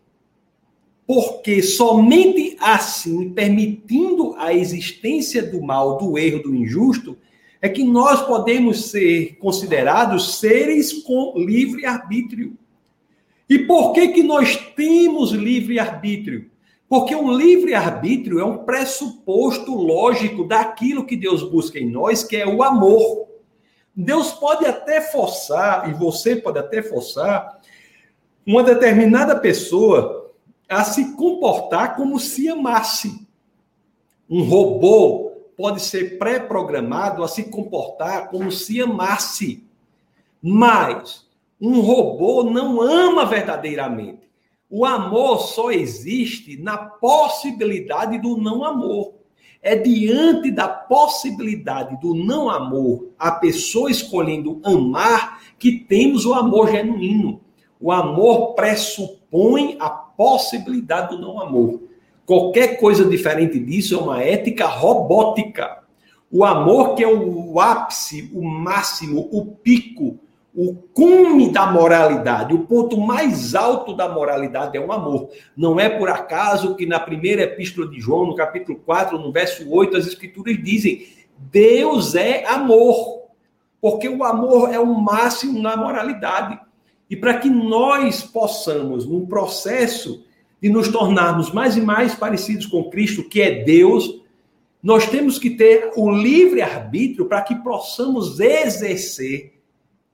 Porque somente assim, permitindo a existência do mal, do erro, do injusto, é que nós podemos ser considerados seres com livre arbítrio. E por que que nós temos livre arbítrio? Porque um livre arbítrio é um pressuposto lógico daquilo que Deus busca em nós, que é o amor. Deus pode até forçar, e você pode até forçar, uma determinada pessoa a se comportar como se amasse. Um robô pode ser pré-programado a se comportar como se amasse. Mas um robô não ama verdadeiramente. O amor só existe na possibilidade do não amor. É diante da possibilidade do não amor, a pessoa escolhendo amar, que temos o amor genuíno. O amor pressupõe a possibilidade do não amor. Qualquer coisa diferente disso é uma ética robótica. O amor, que é o ápice, o máximo, o pico, o cume da moralidade, o ponto mais alto da moralidade é o amor. Não é por acaso que na primeira epístola de João, no capítulo 4, no verso 8, as escrituras dizem: Deus é amor. Porque o amor é o máximo na moralidade. E para que nós possamos, num processo de nos tornarmos mais e mais parecidos com Cristo, que é Deus, nós temos que ter o livre arbítrio para que possamos exercer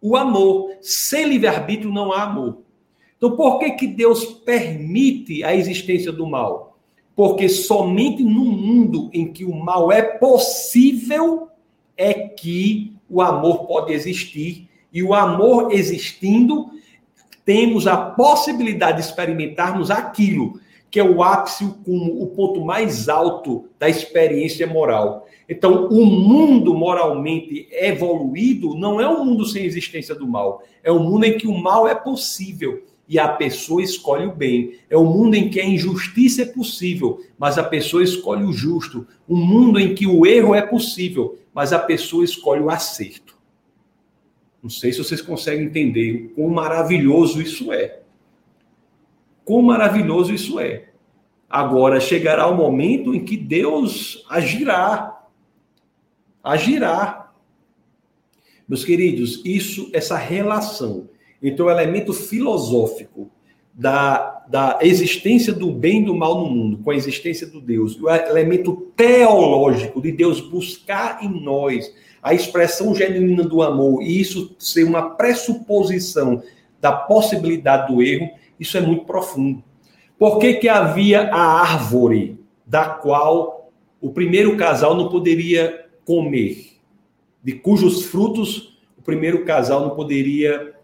o amor. Sem livre-arbítrio não há amor. Então, por que, que Deus permite a existência do mal? Porque somente no mundo em que o mal é possível é que o amor pode existir. E o amor existindo, temos a possibilidade de experimentarmos aquilo que é o ápice, o, o ponto mais alto da experiência moral. Então, o mundo moralmente evoluído não é um mundo sem existência do mal. É um mundo em que o mal é possível e a pessoa escolhe o bem. É um mundo em que a injustiça é possível, mas a pessoa escolhe o justo. Um mundo em que o erro é possível, mas a pessoa escolhe o acerto. Não sei se vocês conseguem entender o quão maravilhoso isso é. Quão maravilhoso isso é. Agora chegará o momento em que Deus agirá agirá. Meus queridos, isso, essa relação entre o elemento filosófico da, da existência do bem e do mal no mundo, com a existência do Deus, o elemento teológico de Deus buscar em nós a expressão genuína do amor, e isso ser uma pressuposição da possibilidade do erro, isso é muito profundo. Por que, que havia a árvore da qual o primeiro casal não poderia comer, de cujos frutos o primeiro casal não poderia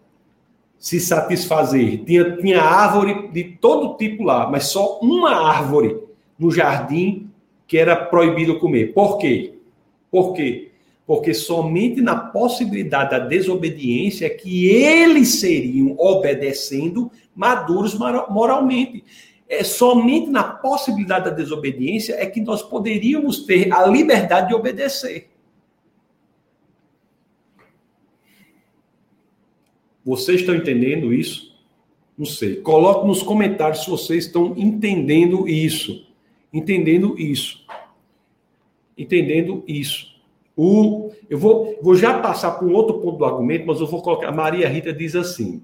se satisfazer. Tinha, tinha árvore de todo tipo lá, mas só uma árvore no jardim que era proibido comer. Por quê? Por quê? Porque somente na possibilidade da desobediência é que eles seriam, obedecendo, maduros moralmente. É somente na possibilidade da desobediência é que nós poderíamos ter a liberdade de obedecer. Vocês estão entendendo isso? Não sei. Coloque nos comentários se vocês estão entendendo isso. Entendendo isso. Entendendo isso. O, eu vou, vou já passar para um outro ponto do argumento, mas eu vou colocar. Maria Rita diz assim: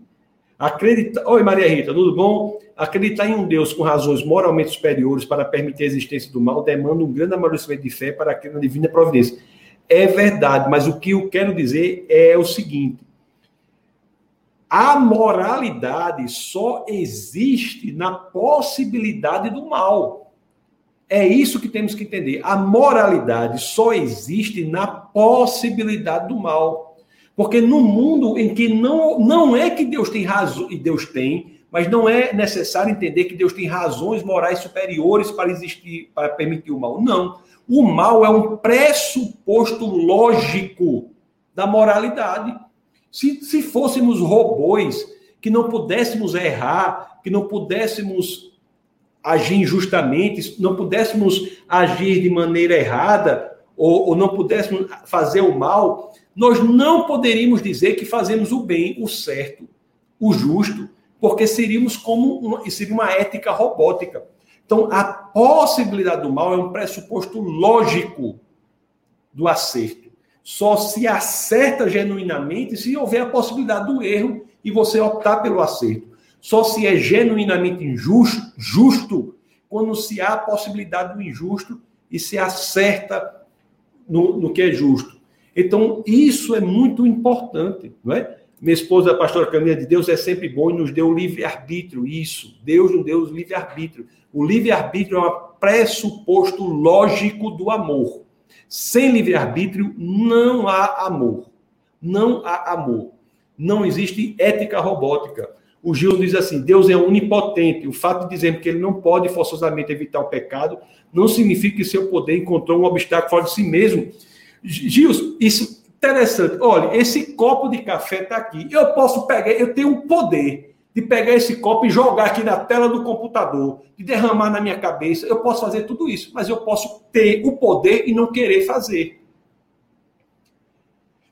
acredita. Oi, Maria Rita, tudo bom? Acreditar em um Deus com razões moralmente superiores para permitir a existência do mal demanda um grande amadurecimento de fé para crer na divina providência. É verdade, mas o que eu quero dizer é o seguinte: a moralidade só existe na possibilidade do mal. É isso que temos que entender. A moralidade só existe na possibilidade do mal. Porque no mundo em que não, não é que Deus tem razão, e Deus tem, mas não é necessário entender que Deus tem razões morais superiores para existir, para permitir o mal. Não. O mal é um pressuposto lógico da moralidade. Se, se fôssemos robôs, que não pudéssemos errar, que não pudéssemos agir injustamente, não pudéssemos agir de maneira errada, ou, ou não pudéssemos fazer o mal, nós não poderíamos dizer que fazemos o bem, o certo, o justo, porque seríamos como uma, seria uma ética robótica. Então, a possibilidade do mal é um pressuposto lógico do acerto. Só se acerta genuinamente se houver a possibilidade do erro e você optar pelo acerto. Só se é genuinamente injusto, justo, quando se há a possibilidade do injusto e se acerta no, no que é justo. Então, isso é muito importante, não é? Minha esposa, a pastora Caminha de Deus, é sempre bom e nos deu livre-arbítrio. Isso. Deus nos deu livre-arbítrio. O livre-arbítrio é um pressuposto lógico do amor. Sem livre-arbítrio não há amor. Não há amor. Não existe ética robótica. O Gil diz assim: Deus é onipotente. O fato de dizer que ele não pode forçosamente evitar o pecado não significa que seu poder encontrou um obstáculo fora de si mesmo. Gil, isso interessante. Olha, esse copo de café está aqui. Eu posso pegar, eu tenho um poder de pegar esse copo e jogar aqui na tela do computador, de derramar na minha cabeça. Eu posso fazer tudo isso, mas eu posso ter o poder e não querer fazer.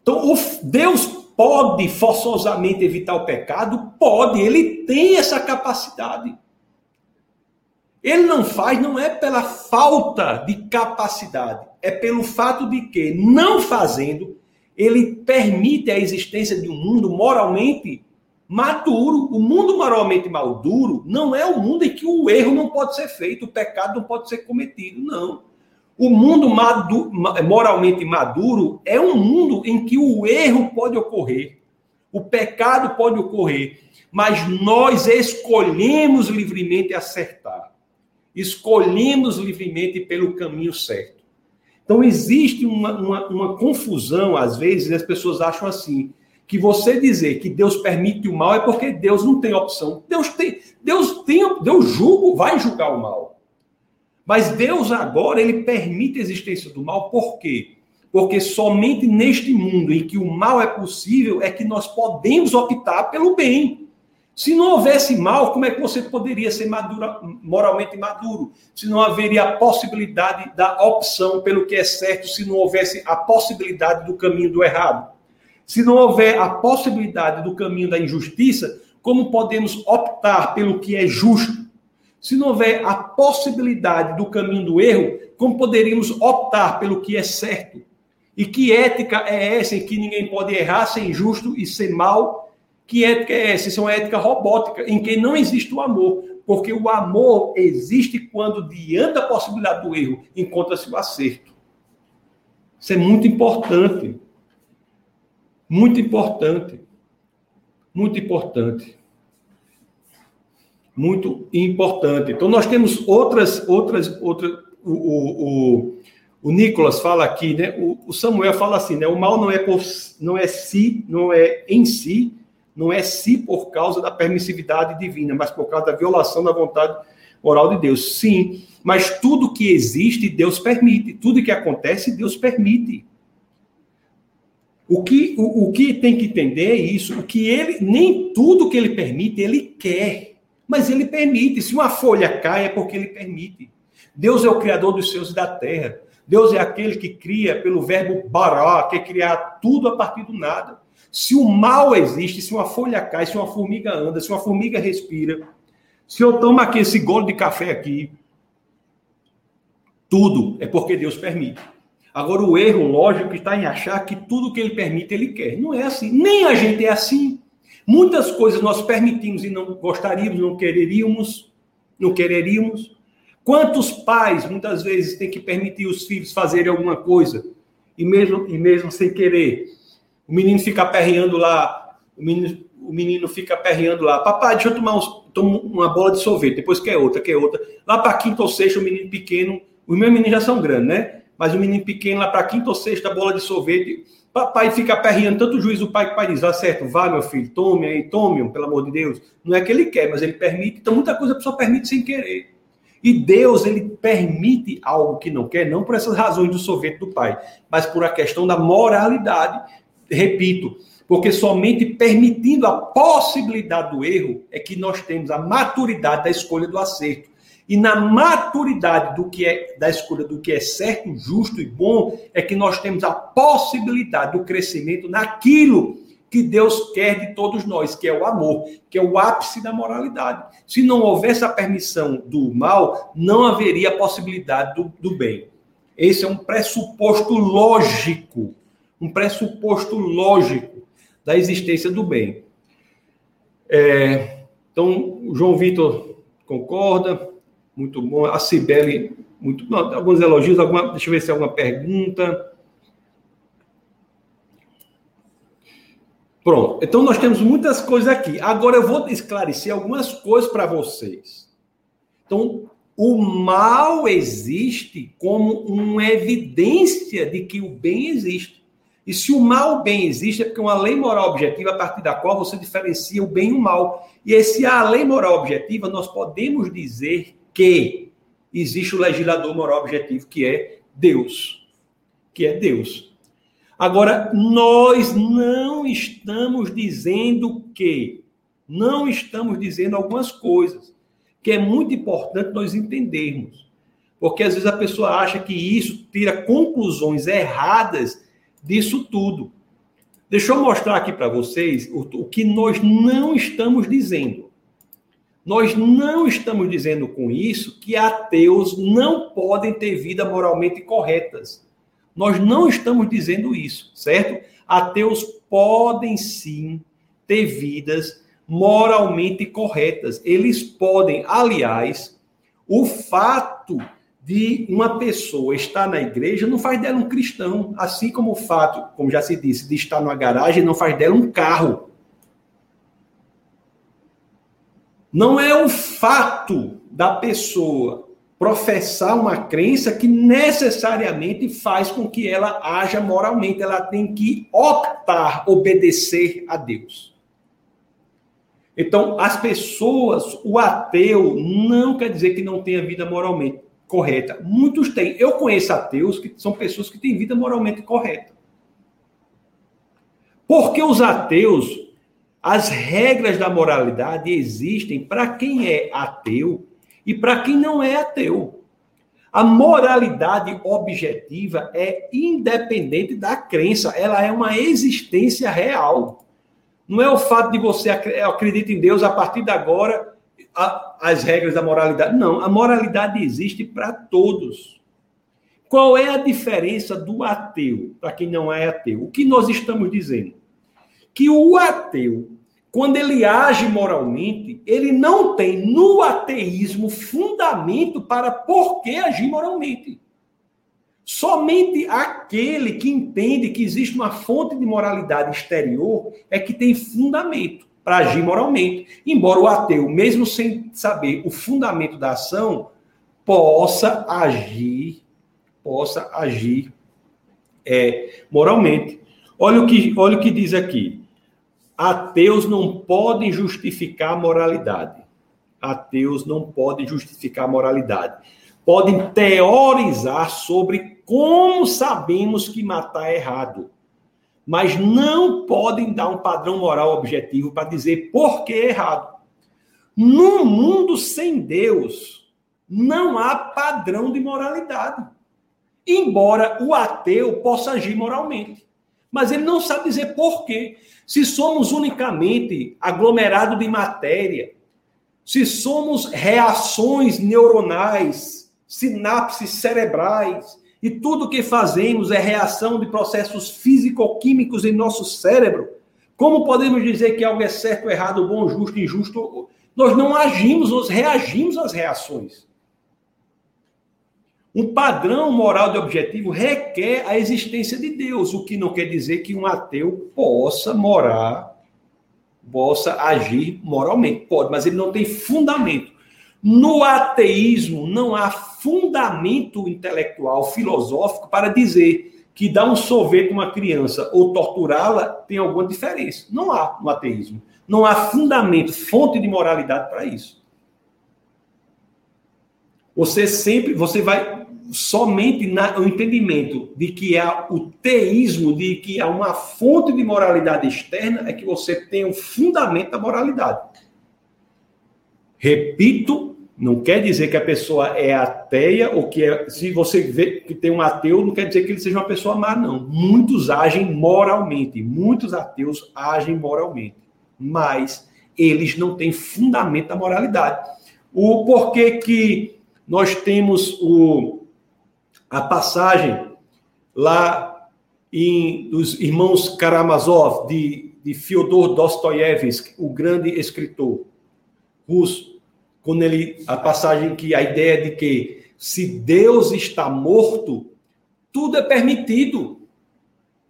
Então, Deus pode forçosamente evitar o pecado? Pode, ele tem essa capacidade. Ele não faz, não é pela falta de capacidade, é pelo fato de que, não fazendo, ele permite a existência de um mundo moralmente maduro. O mundo moralmente maduro não é o mundo em que o erro não pode ser feito, o pecado não pode ser cometido, não. O mundo madu moralmente maduro é um mundo em que o erro pode ocorrer, o pecado pode ocorrer, mas nós escolhemos livremente acertar, escolhemos livremente pelo caminho certo. Então, existe uma, uma, uma confusão, às vezes, as pessoas acham assim: que você dizer que Deus permite o mal é porque Deus não tem opção. Deus tem, Deus tem, Deus julga, vai julgar o mal. Mas Deus agora ele permite a existência do mal, por quê? Porque somente neste mundo em que o mal é possível é que nós podemos optar pelo bem. Se não houvesse mal, como é que você poderia ser madura, moralmente maduro? Se não haveria a possibilidade da opção pelo que é certo, se não houvesse a possibilidade do caminho do errado. Se não houver a possibilidade do caminho da injustiça, como podemos optar pelo que é justo? Se não houver a possibilidade do caminho do erro, como poderíamos optar pelo que é certo? E que ética é essa em que ninguém pode errar, ser injusto e ser mal? Que ética é essa? Isso é uma ética robótica, em que não existe o amor. Porque o amor existe quando, diante da possibilidade do erro, encontra-se o acerto. Isso é muito importante. Muito importante. Muito importante. Muito importante. Então, nós temos outras, outras, outras. O, o, o, o Nicolas fala aqui, né? O, o, Samuel fala assim, né? O mal não é por, não é si, não é em si, não é si por causa da permissividade divina, mas por causa da violação da vontade oral de Deus. Sim, mas tudo que existe, Deus permite. Tudo que acontece, Deus permite. O que, o, o que tem que entender é isso, o que ele, nem tudo que ele permite, ele quer, mas ele permite. Se uma folha cai, é porque ele permite. Deus é o criador dos céus e da terra. Deus é aquele que cria pelo verbo bará, que é criar tudo a partir do nada. Se o mal existe, se uma folha cai, se uma formiga anda, se uma formiga respira, se eu tomo aqui esse gole de café aqui, tudo é porque Deus permite. Agora, o erro lógico está em achar que tudo que ele permite, ele quer. Não é assim. Nem a gente é assim. Muitas coisas nós permitimos e não gostaríamos, não quereríamos, não quereríamos. Quantos pais, muitas vezes, têm que permitir os filhos fazerem alguma coisa, e mesmo, e mesmo sem querer? O menino fica aperreando lá, o menino, o menino fica aperreando lá. Papai, deixa eu tomar uns, uma bola de sorvete, depois quer outra, quer outra. Lá para quinta ou sexta, o menino pequeno, os meus meninos já são grandes, né? Mas o menino pequeno lá para quinta ou sexta, bola de sorvete. Papai fica aperreando tanto o juiz do pai que o pai diz: ah, certo, vai, meu filho, tome aí, tome, pelo amor de Deus. Não é que ele quer, mas ele permite. Então, muita coisa a pessoa permite sem querer. E Deus, ele permite algo que não quer, não por essas razões do sorvete do pai, mas por a questão da moralidade. Repito, porque somente permitindo a possibilidade do erro é que nós temos a maturidade da escolha do acerto. E na maturidade do que é da escolha do que é certo, justo e bom, é que nós temos a possibilidade do crescimento naquilo que Deus quer de todos nós, que é o amor, que é o ápice da moralidade. Se não houvesse a permissão do mal, não haveria a possibilidade do, do bem. Esse é um pressuposto lógico, um pressuposto lógico da existência do bem. É, então, João Vitor concorda, muito bom. A Cibele, muito bom. Alguns elogios, alguma, deixa eu ver se é alguma pergunta. Pronto. Então nós temos muitas coisas aqui. Agora eu vou esclarecer algumas coisas para vocês. Então, o mal existe como uma evidência de que o bem existe. E se o mal bem existe, é porque uma lei moral objetiva a partir da qual você diferencia o bem e o mal. E esse a lei moral objetiva, nós podemos dizer que existe o legislador moral objetivo, que é Deus. Que é Deus. Agora, nós não estamos dizendo que, não estamos dizendo algumas coisas, que é muito importante nós entendermos. Porque às vezes a pessoa acha que isso tira conclusões erradas disso tudo. Deixa eu mostrar aqui para vocês o, o que nós não estamos dizendo. Nós não estamos dizendo com isso que ateus não podem ter vida moralmente corretas. Nós não estamos dizendo isso, certo? Ateus podem sim ter vidas moralmente corretas. Eles podem, aliás, o fato de uma pessoa estar na igreja não faz dela um cristão, assim como o fato, como já se disse, de estar numa garagem não faz dela um carro. Não é o fato da pessoa professar uma crença que necessariamente faz com que ela haja moralmente, ela tem que optar, obedecer a Deus. Então, as pessoas, o ateu não quer dizer que não tenha vida moralmente correta. Muitos têm. Eu conheço ateus que são pessoas que têm vida moralmente correta. Porque os ateus, as regras da moralidade existem para quem é ateu e para quem não é ateu. A moralidade objetiva é independente da crença, ela é uma existência real. Não é o fato de você acreditar em Deus a partir de agora as regras da moralidade. Não, a moralidade existe para todos. Qual é a diferença do ateu para quem não é ateu? O que nós estamos dizendo? Que o ateu quando ele age moralmente, ele não tem no ateísmo fundamento para por que agir moralmente. Somente aquele que entende que existe uma fonte de moralidade exterior é que tem fundamento para agir moralmente. Embora o ateu, mesmo sem saber o fundamento da ação, possa agir, possa agir é, moralmente. Olha o que, olha o que diz aqui. Ateus não podem justificar a moralidade. Ateus não podem justificar a moralidade. Podem teorizar sobre como sabemos que matar é errado, mas não podem dar um padrão moral objetivo para dizer por que é errado. No mundo sem Deus, não há padrão de moralidade. Embora o ateu possa agir moralmente. Mas ele não sabe dizer por quê. Se somos unicamente aglomerado de matéria, se somos reações neuronais, sinapses cerebrais, e tudo que fazemos é reação de processos físico-químicos em nosso cérebro, como podemos dizer que algo é certo, errado, bom, justo, injusto? Nós não agimos, nós reagimos às reações. Um padrão moral de objetivo requer a existência de Deus, o que não quer dizer que um ateu possa morar, possa agir moralmente. Pode, mas ele não tem fundamento. No ateísmo não há fundamento intelectual, filosófico para dizer que dar um sorvete a uma criança ou torturá-la tem alguma diferença. Não há no ateísmo. Não há fundamento, fonte de moralidade para isso. Você sempre, você vai somente no entendimento de que há o teísmo, de que há uma fonte de moralidade externa, é que você tem um fundamento da moralidade. Repito, não quer dizer que a pessoa é ateia ou que é, se você vê que tem um ateu, não quer dizer que ele seja uma pessoa má, não. Muitos agem moralmente, muitos ateus agem moralmente, mas eles não têm fundamento da moralidade. O porquê que nós temos o a passagem lá em, dos irmãos Karamazov, de, de Fyodor Dostoiévski, o grande escritor russo, quando ele, a passagem que a ideia de que se Deus está morto, tudo é permitido.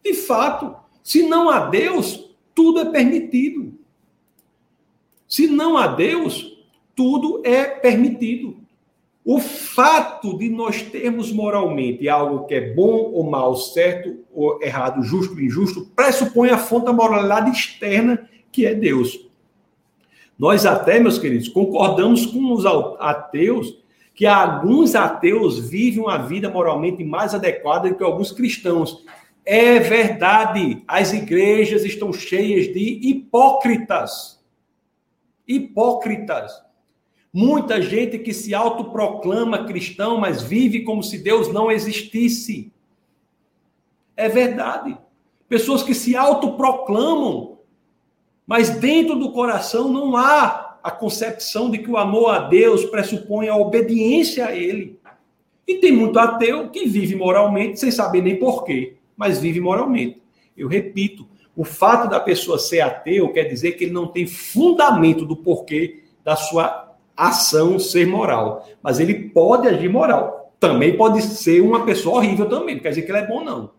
De fato, se não há Deus, tudo é permitido. Se não há Deus, tudo é permitido. O fato de nós termos moralmente algo que é bom ou mal, certo ou errado, justo ou injusto, pressupõe a fonte da moralidade externa, que é Deus. Nós até, meus queridos, concordamos com os ateus que alguns ateus vivem uma vida moralmente mais adequada do que alguns cristãos. É verdade, as igrejas estão cheias de hipócritas. Hipócritas Muita gente que se autoproclama cristão, mas vive como se Deus não existisse. É verdade. Pessoas que se autoproclamam, mas dentro do coração não há a concepção de que o amor a Deus pressupõe a obediência a Ele. E tem muito ateu que vive moralmente sem saber nem porquê, mas vive moralmente. Eu repito, o fato da pessoa ser ateu quer dizer que ele não tem fundamento do porquê da sua ação ser moral. Mas ele pode agir moral. Também pode ser uma pessoa horrível também. Não quer dizer que ele é bom, não.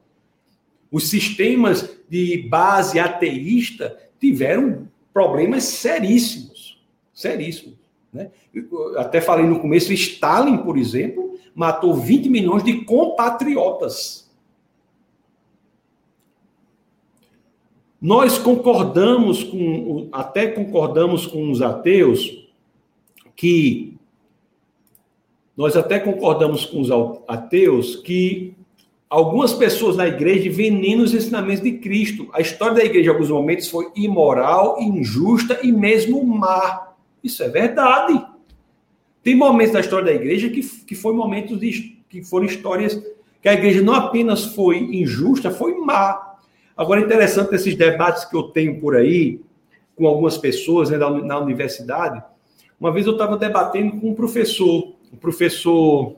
Os sistemas de base ateísta tiveram problemas seríssimos. Seríssimos. Né? Eu até falei no começo, Stalin, por exemplo, matou 20 milhões de compatriotas. Nós concordamos com, até concordamos com os ateus que nós até concordamos com os ateus que algumas pessoas na igreja envenenam os ensinamentos de Cristo. A história da igreja, em alguns momentos, foi imoral, injusta e mesmo má. Isso é verdade. Tem momentos da história da igreja que, que foi momentos de, que foram histórias que a igreja não apenas foi injusta, foi má. Agora, interessante esses debates que eu tenho por aí com algumas pessoas né, na universidade, uma vez eu estava debatendo com um professor, um professor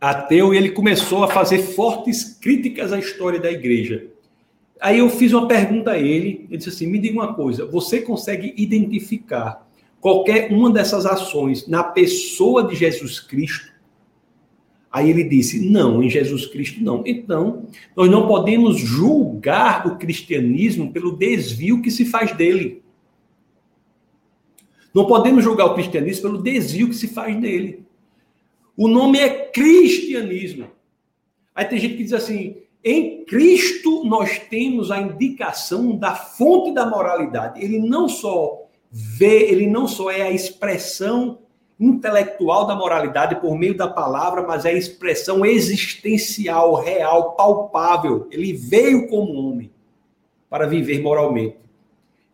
ateu, e ele começou a fazer fortes críticas à história da igreja. Aí eu fiz uma pergunta a ele, ele disse assim: me diga uma coisa, você consegue identificar qualquer uma dessas ações na pessoa de Jesus Cristo? Aí ele disse: não, em Jesus Cristo não. Então, nós não podemos julgar o cristianismo pelo desvio que se faz dele. Não podemos julgar o cristianismo pelo desvio que se faz dele. O nome é cristianismo. Aí tem gente que diz assim: em Cristo nós temos a indicação da fonte da moralidade. Ele não só vê, ele não só é a expressão intelectual da moralidade por meio da palavra, mas é a expressão existencial, real, palpável. Ele veio como homem para viver moralmente.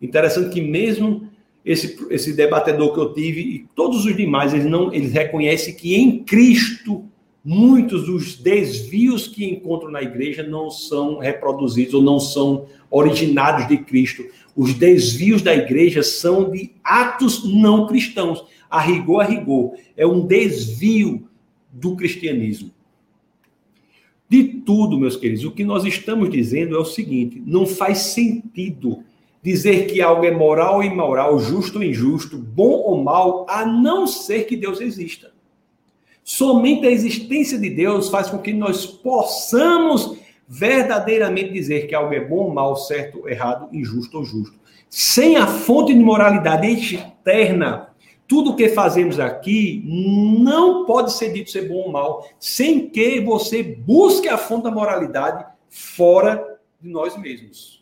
Interessante que mesmo esse, esse debatedor que eu tive e todos os demais, eles não eles reconhecem que em Cristo muitos dos desvios que encontro na igreja não são reproduzidos ou não são originados de Cristo. Os desvios da igreja são de atos não cristãos. A rigor, a rigor. É um desvio do cristianismo. De tudo, meus queridos, o que nós estamos dizendo é o seguinte: não faz sentido dizer que algo é moral ou imoral, justo ou injusto, bom ou mal, a não ser que Deus exista. Somente a existência de Deus faz com que nós possamos verdadeiramente dizer que algo é bom ou mal, certo, errado, injusto ou justo. Sem a fonte de moralidade externa, tudo o que fazemos aqui não pode ser dito ser bom ou mal, sem que você busque a fonte da moralidade fora de nós mesmos.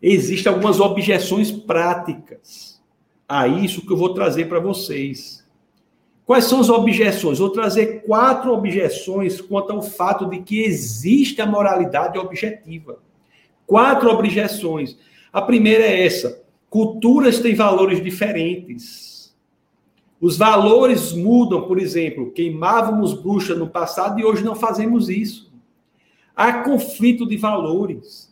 Existem algumas objeções práticas a isso que eu vou trazer para vocês. Quais são as objeções? Vou trazer quatro objeções quanto ao fato de que existe a moralidade objetiva. Quatro objeções. A primeira é essa: culturas têm valores diferentes. Os valores mudam, por exemplo, queimávamos bruxa no passado e hoje não fazemos isso. Há conflito de valores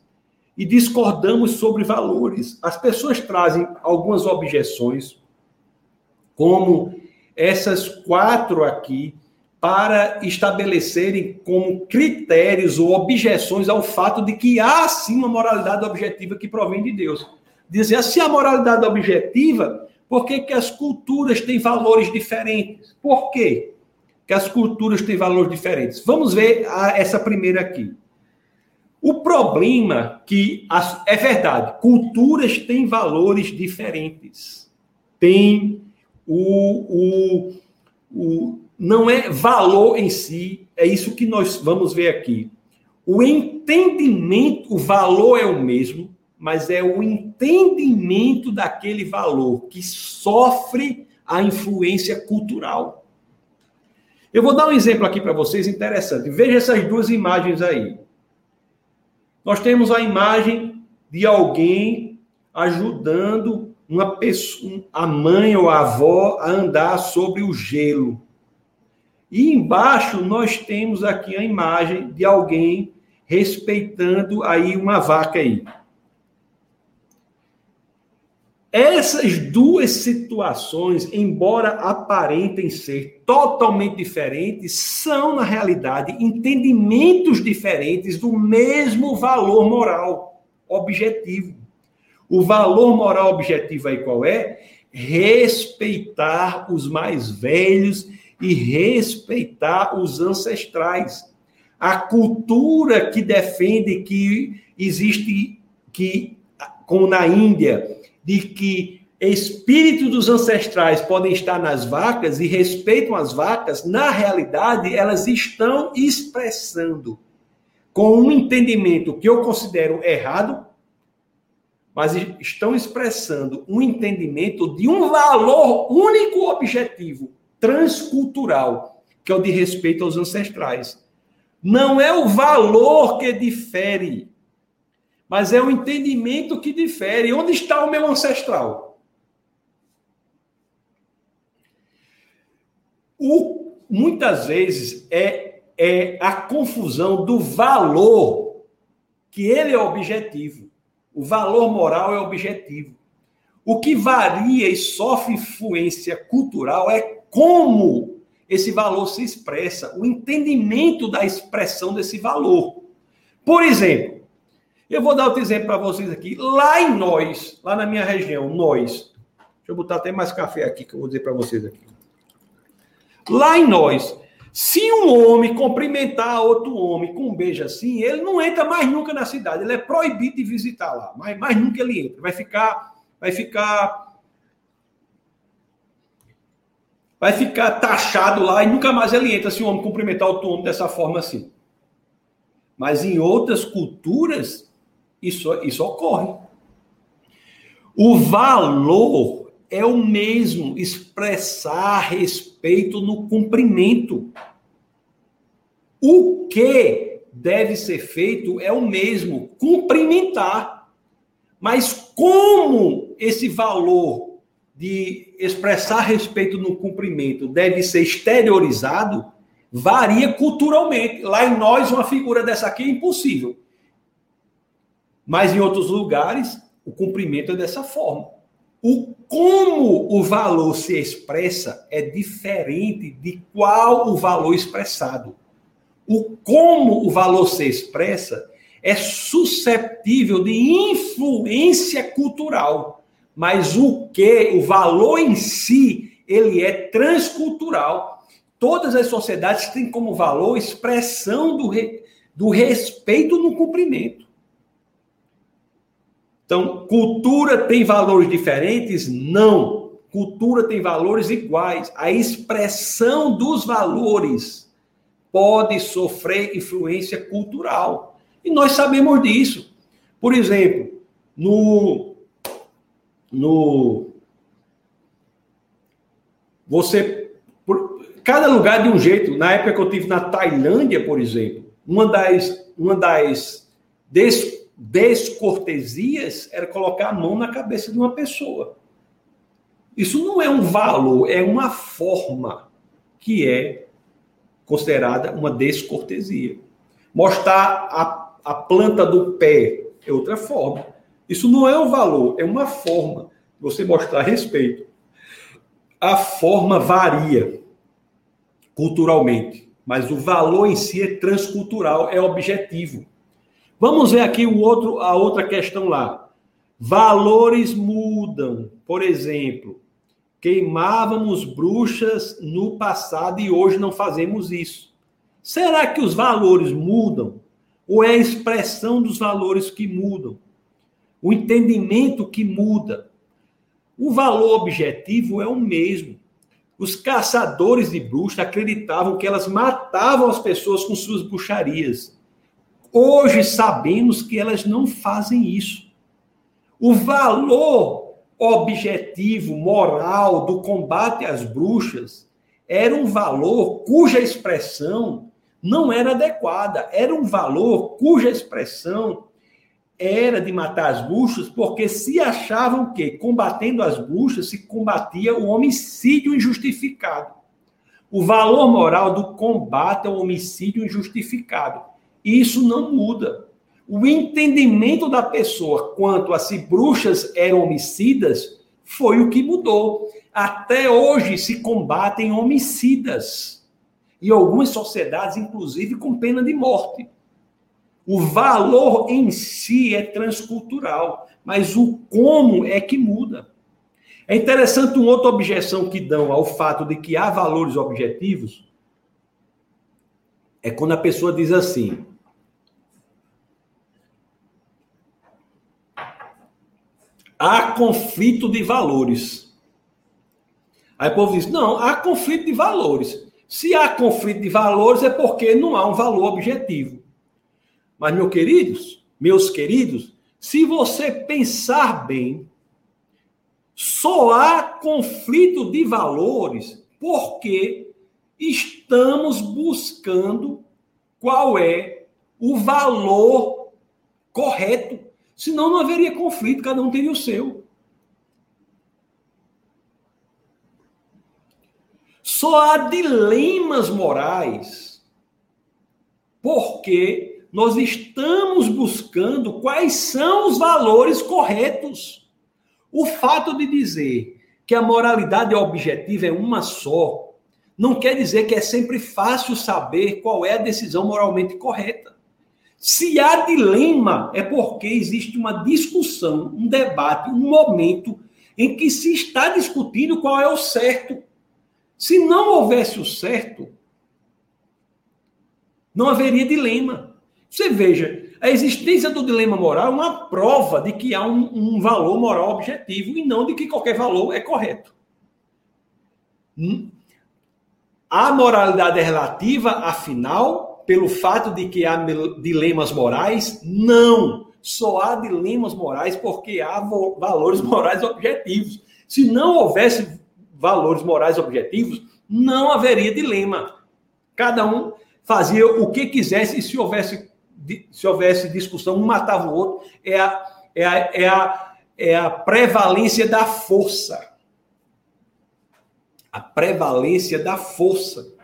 e discordamos sobre valores. As pessoas trazem algumas objeções, como essas quatro aqui para estabelecerem como critérios ou objeções ao fato de que há sim uma moralidade objetiva que provém de Deus. Dizer assim, a moralidade objetiva, por que, que as culturas têm valores diferentes? Por quê que as culturas têm valores diferentes? Vamos ver a, essa primeira aqui. O problema que é verdade, culturas têm valores diferentes. Tem o, o, o, não é valor em si, é isso que nós vamos ver aqui. O entendimento, o valor é o mesmo, mas é o entendimento daquele valor que sofre a influência cultural. Eu vou dar um exemplo aqui para vocês interessante. Veja essas duas imagens aí. Nós temos a imagem de alguém ajudando uma pessoa, a mãe ou a avó a andar sobre o gelo. E embaixo nós temos aqui a imagem de alguém respeitando aí uma vaca aí. Essas duas situações, embora aparentem ser totalmente diferentes, são, na realidade, entendimentos diferentes do mesmo valor moral objetivo. O valor moral objetivo aí qual é? Respeitar os mais velhos e respeitar os ancestrais. A cultura que defende que existe, que, como na Índia, de que espíritos dos ancestrais podem estar nas vacas e respeitam as vacas, na realidade, elas estão expressando com um entendimento que eu considero errado, mas estão expressando um entendimento de um valor único objetivo, transcultural, que é o de respeito aos ancestrais. Não é o valor que difere, mas é o entendimento que difere. Onde está o meu ancestral? O, muitas vezes é, é a confusão do valor, que ele é objetivo. O valor moral é objetivo. O que varia e sofre influência cultural é como esse valor se expressa, o entendimento da expressão desse valor. Por exemplo, eu vou dar outro exemplo para vocês aqui. Lá em nós, lá na minha região, nós. Deixa eu botar até mais café aqui que eu vou dizer para vocês aqui. Lá em nós, se um homem cumprimentar outro homem com um beijo assim, ele não entra mais nunca na cidade. Ele é proibido de visitar lá. Mas mais nunca ele entra. Vai ficar, vai ficar, vai ficar taxado lá e nunca mais ele entra se o homem cumprimentar outro homem dessa forma assim. Mas em outras culturas isso isso ocorre. O valor é o mesmo expressar respeito no cumprimento. O que deve ser feito é o mesmo, cumprimentar. Mas como esse valor de expressar respeito no cumprimento deve ser exteriorizado, varia culturalmente. Lá em nós, uma figura dessa aqui é impossível. Mas em outros lugares, o cumprimento é dessa forma. O como o valor se expressa é diferente de qual o valor expressado. O como o valor se expressa é susceptível de influência cultural, mas o que, o valor em si, ele é transcultural. Todas as sociedades têm como valor expressão do, re, do respeito no cumprimento. Então, cultura tem valores diferentes? Não. Cultura tem valores iguais. A expressão dos valores pode sofrer influência cultural. E nós sabemos disso. Por exemplo, no no você por, cada lugar de um jeito. Na época que eu tive na Tailândia, por exemplo, uma das uma das des, descortesias era colocar a mão na cabeça de uma pessoa. Isso não é um valor, é uma forma que é considerada uma descortesia. Mostrar a, a planta do pé é outra forma. Isso não é um valor, é uma forma você mostrar respeito. A forma varia culturalmente, mas o valor em si é transcultural, é objetivo. Vamos ver aqui o outro, a outra questão lá. Valores mudam. Por exemplo, queimávamos bruxas no passado e hoje não fazemos isso. Será que os valores mudam? Ou é a expressão dos valores que mudam? O entendimento que muda? O valor objetivo é o mesmo. Os caçadores de bruxas acreditavam que elas matavam as pessoas com suas bruxarias. Hoje sabemos que elas não fazem isso. O valor objetivo, moral do combate às bruxas era um valor cuja expressão não era adequada, era um valor cuja expressão era de matar as bruxas, porque se achavam que combatendo as bruxas se combatia o homicídio injustificado. O valor moral do combate ao homicídio injustificado. Isso não muda. O entendimento da pessoa quanto a se bruxas eram homicidas foi o que mudou. Até hoje se combatem homicidas. E algumas sociedades, inclusive, com pena de morte. O valor em si é transcultural, mas o como é que muda. É interessante uma outra objeção que dão ao fato de que há valores objetivos, é quando a pessoa diz assim: há conflito de valores. Aí o povo diz: não, há conflito de valores. Se há conflito de valores é porque não há um valor objetivo. Mas, meus queridos, meus queridos, se você pensar bem, só há conflito de valores porque estamos buscando qual é o valor correto Senão não haveria conflito, cada um teria o seu. Só há dilemas morais porque nós estamos buscando quais são os valores corretos. O fato de dizer que a moralidade objetiva é uma só não quer dizer que é sempre fácil saber qual é a decisão moralmente correta. Se há dilema, é porque existe uma discussão, um debate, um momento em que se está discutindo qual é o certo. Se não houvesse o certo, não haveria dilema. Você veja, a existência do dilema moral é uma prova de que há um, um valor moral objetivo e não de que qualquer valor é correto. Hum? A moralidade é relativa, afinal, pelo fato de que há dilemas morais? Não. Só há dilemas morais porque há valores morais objetivos. Se não houvesse valores morais objetivos, não haveria dilema. Cada um fazia o que quisesse e se houvesse, se houvesse discussão, um matava o outro. É a, é a, é a, é a prevalência da força. A prevalência da força.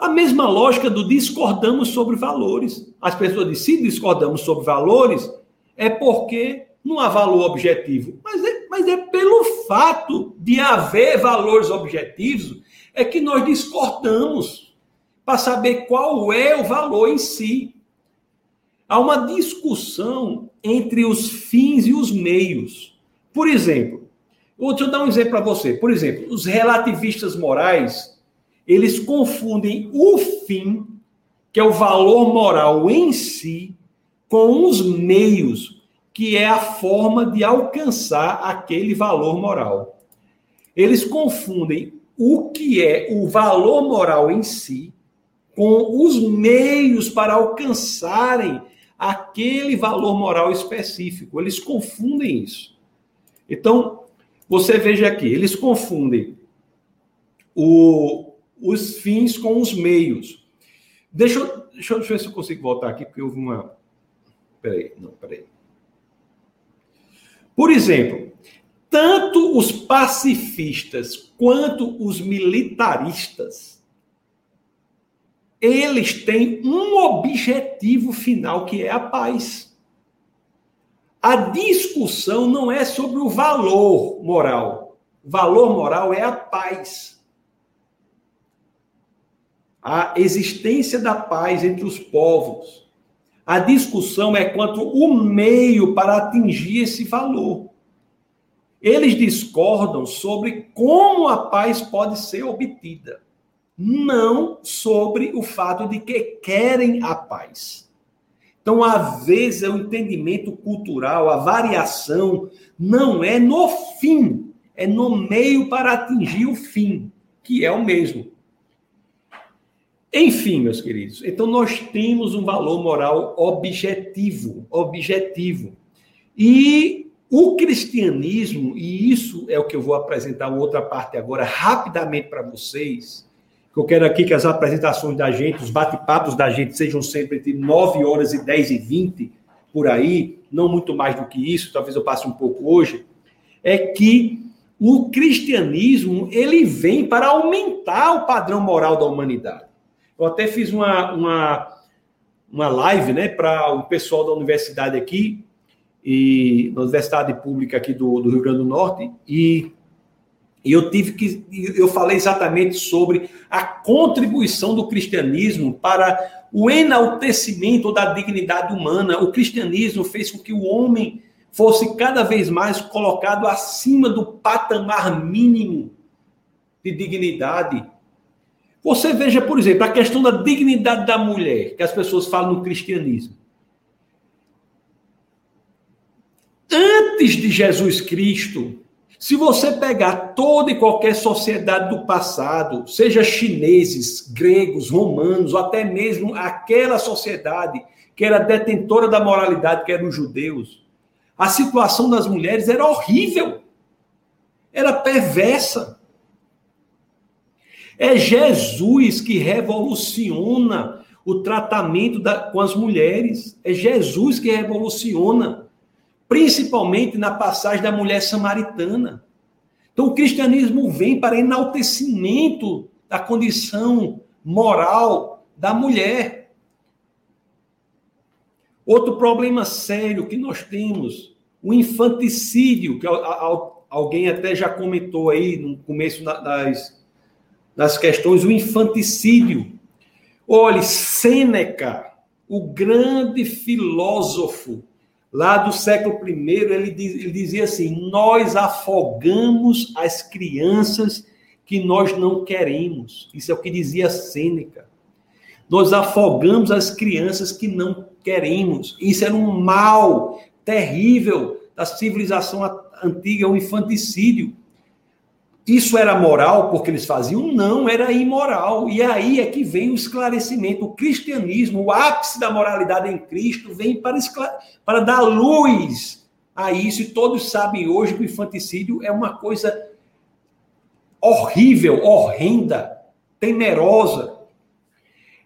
A mesma lógica do discordamos sobre valores. As pessoas dizem, se discordamos sobre valores, é porque não há valor objetivo. Mas é, mas é pelo fato de haver valores objetivos é que nós discordamos para saber qual é o valor em si. Há uma discussão entre os fins e os meios. Por exemplo, deixa eu dar um exemplo para você. Por exemplo, os relativistas morais eles confundem o fim, que é o valor moral em si, com os meios, que é a forma de alcançar aquele valor moral. Eles confundem o que é o valor moral em si com os meios para alcançarem aquele valor moral específico. Eles confundem isso. Então, você veja aqui, eles confundem o, os fins com os meios. Deixa eu, deixa eu ver se eu consigo voltar aqui, porque houve uma. Peraí, não, peraí. Por exemplo, tanto os pacifistas quanto os militaristas, eles têm um objetivo final que é a paz. A discussão não é sobre o valor moral. O valor moral é a paz a existência da paz entre os povos. A discussão é quanto o meio para atingir esse valor. Eles discordam sobre como a paz pode ser obtida, não sobre o fato de que querem a paz. Então, às vezes, o entendimento cultural, a variação, não é no fim, é no meio para atingir o fim, que é o mesmo. Enfim, meus queridos, então nós temos um valor moral objetivo, objetivo. E o cristianismo, e isso é o que eu vou apresentar outra parte agora rapidamente para vocês, que eu quero aqui que as apresentações da gente, os bate-papos da gente sejam sempre entre 9 horas e 10 e 20, por aí, não muito mais do que isso, talvez eu passe um pouco hoje, é que o cristianismo, ele vem para aumentar o padrão moral da humanidade. Eu até fiz uma, uma, uma live né, para o pessoal da universidade aqui, e na Universidade Pública aqui do, do Rio Grande do Norte, e, e eu tive que. Eu falei exatamente sobre a contribuição do cristianismo para o enaltecimento da dignidade humana. O cristianismo fez com que o homem fosse cada vez mais colocado acima do patamar mínimo de dignidade você veja, por exemplo, a questão da dignidade da mulher, que as pessoas falam no cristianismo. Antes de Jesus Cristo, se você pegar toda e qualquer sociedade do passado, seja chineses, gregos, romanos, ou até mesmo aquela sociedade que era detentora da moralidade, que eram os judeus, a situação das mulheres era horrível, era perversa. É Jesus que revoluciona o tratamento da, com as mulheres. É Jesus que revoluciona, principalmente na passagem da mulher samaritana. Então, o cristianismo vem para enaltecimento da condição moral da mulher. Outro problema sério que nós temos, o infanticídio, que alguém até já comentou aí no começo das das questões, o infanticídio. Olhe, Sêneca, o grande filósofo lá do século I, ele, diz, ele dizia assim: Nós afogamos as crianças que nós não queremos. Isso é o que dizia Sêneca. Nós afogamos as crianças que não queremos. Isso era um mal terrível da civilização antiga, o infanticídio. Isso era moral porque eles faziam? Não, era imoral. E aí é que vem o esclarecimento. O cristianismo, o ápice da moralidade em Cristo, vem para, para dar luz a isso. E todos sabem hoje que o infanticídio é uma coisa horrível, horrenda, temerosa.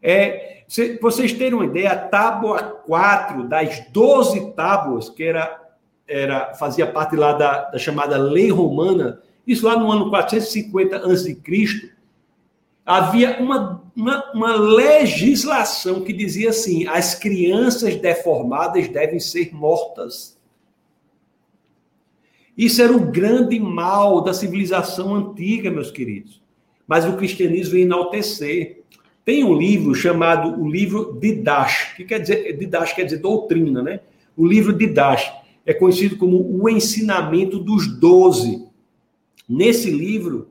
É, vocês terem uma ideia, a tábua 4 das 12 tábuas, que era, era fazia parte lá da, da chamada lei romana isso lá no ano 450 a.C., havia uma, uma, uma, legislação que dizia assim: as crianças deformadas devem ser mortas. Isso era o grande mal da civilização antiga, meus queridos. Mas o cristianismo veio enaltecer. Tem um livro chamado o livro Didash, que quer dizer, Didash quer dizer doutrina, né? O livro Didash é conhecido como o ensinamento dos doze. Nesse livro,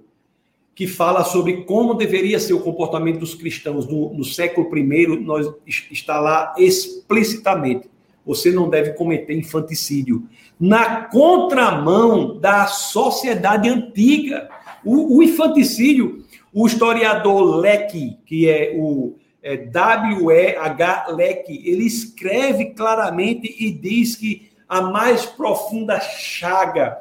que fala sobre como deveria ser o comportamento dos cristãos no, no século I, nós, está lá explicitamente. Você não deve cometer infanticídio. Na contramão da sociedade antiga. O, o infanticídio, o historiador Leck, que é o é, W-E-H Leck, ele escreve claramente e diz que a mais profunda chaga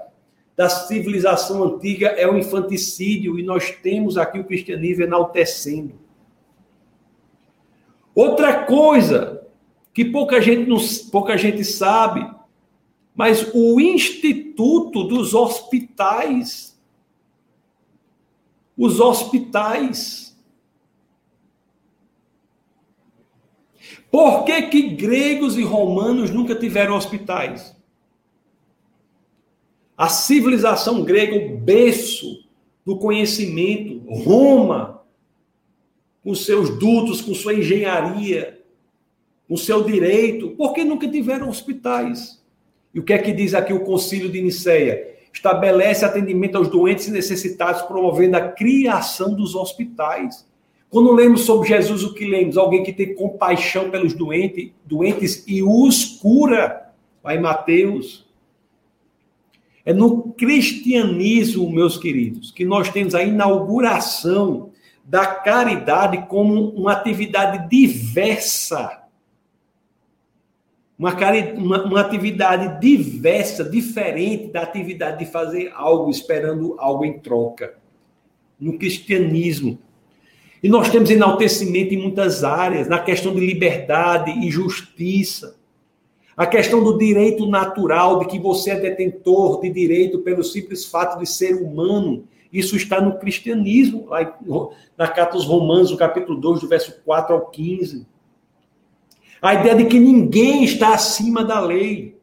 da civilização antiga é o infanticídio, e nós temos aqui o cristianismo enaltecendo. Outra coisa que pouca gente, não, pouca gente sabe, mas o Instituto dos Hospitais, os hospitais. Por que, que gregos e romanos nunca tiveram hospitais? A civilização grega, o berço do conhecimento, Roma, com seus dutos, com sua engenharia, com seu direito, porque nunca tiveram hospitais. E o que é que diz aqui o Concílio de Nicéia? Estabelece atendimento aos doentes e necessitados, promovendo a criação dos hospitais. Quando lemos sobre Jesus, o que lemos? Alguém que tem compaixão pelos doentes, doentes e os cura. Vai Mateus. É no cristianismo, meus queridos, que nós temos a inauguração da caridade como uma atividade diversa. Uma, uma, uma, atividade diversa, diferente da atividade de fazer algo esperando algo em troca. No cristianismo. E nós temos enaltecimento em muitas áreas, na questão de liberdade e justiça. A questão do direito natural, de que você é detentor de direito pelo simples fato de ser humano, isso está no cristianismo, lá na carta aos Romanos, no capítulo 2, do verso 4 ao 15. A ideia de que ninguém está acima da lei.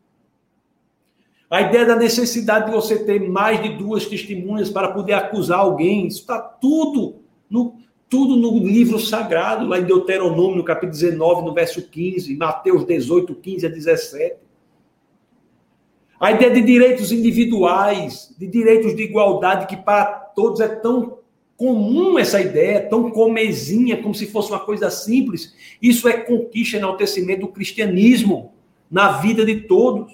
A ideia da necessidade de você ter mais de duas testemunhas para poder acusar alguém. Isso está tudo no, tudo no livro sagrado, lá em Deuteronômio, no capítulo 19, no verso 15, Mateus 18, 15 a 17. A ideia de direitos individuais, de direitos de igualdade, que para todos é tão comum essa ideia, tão comezinha, como se fosse uma coisa simples. Isso é conquista e enaltecimento do cristianismo na vida de todos.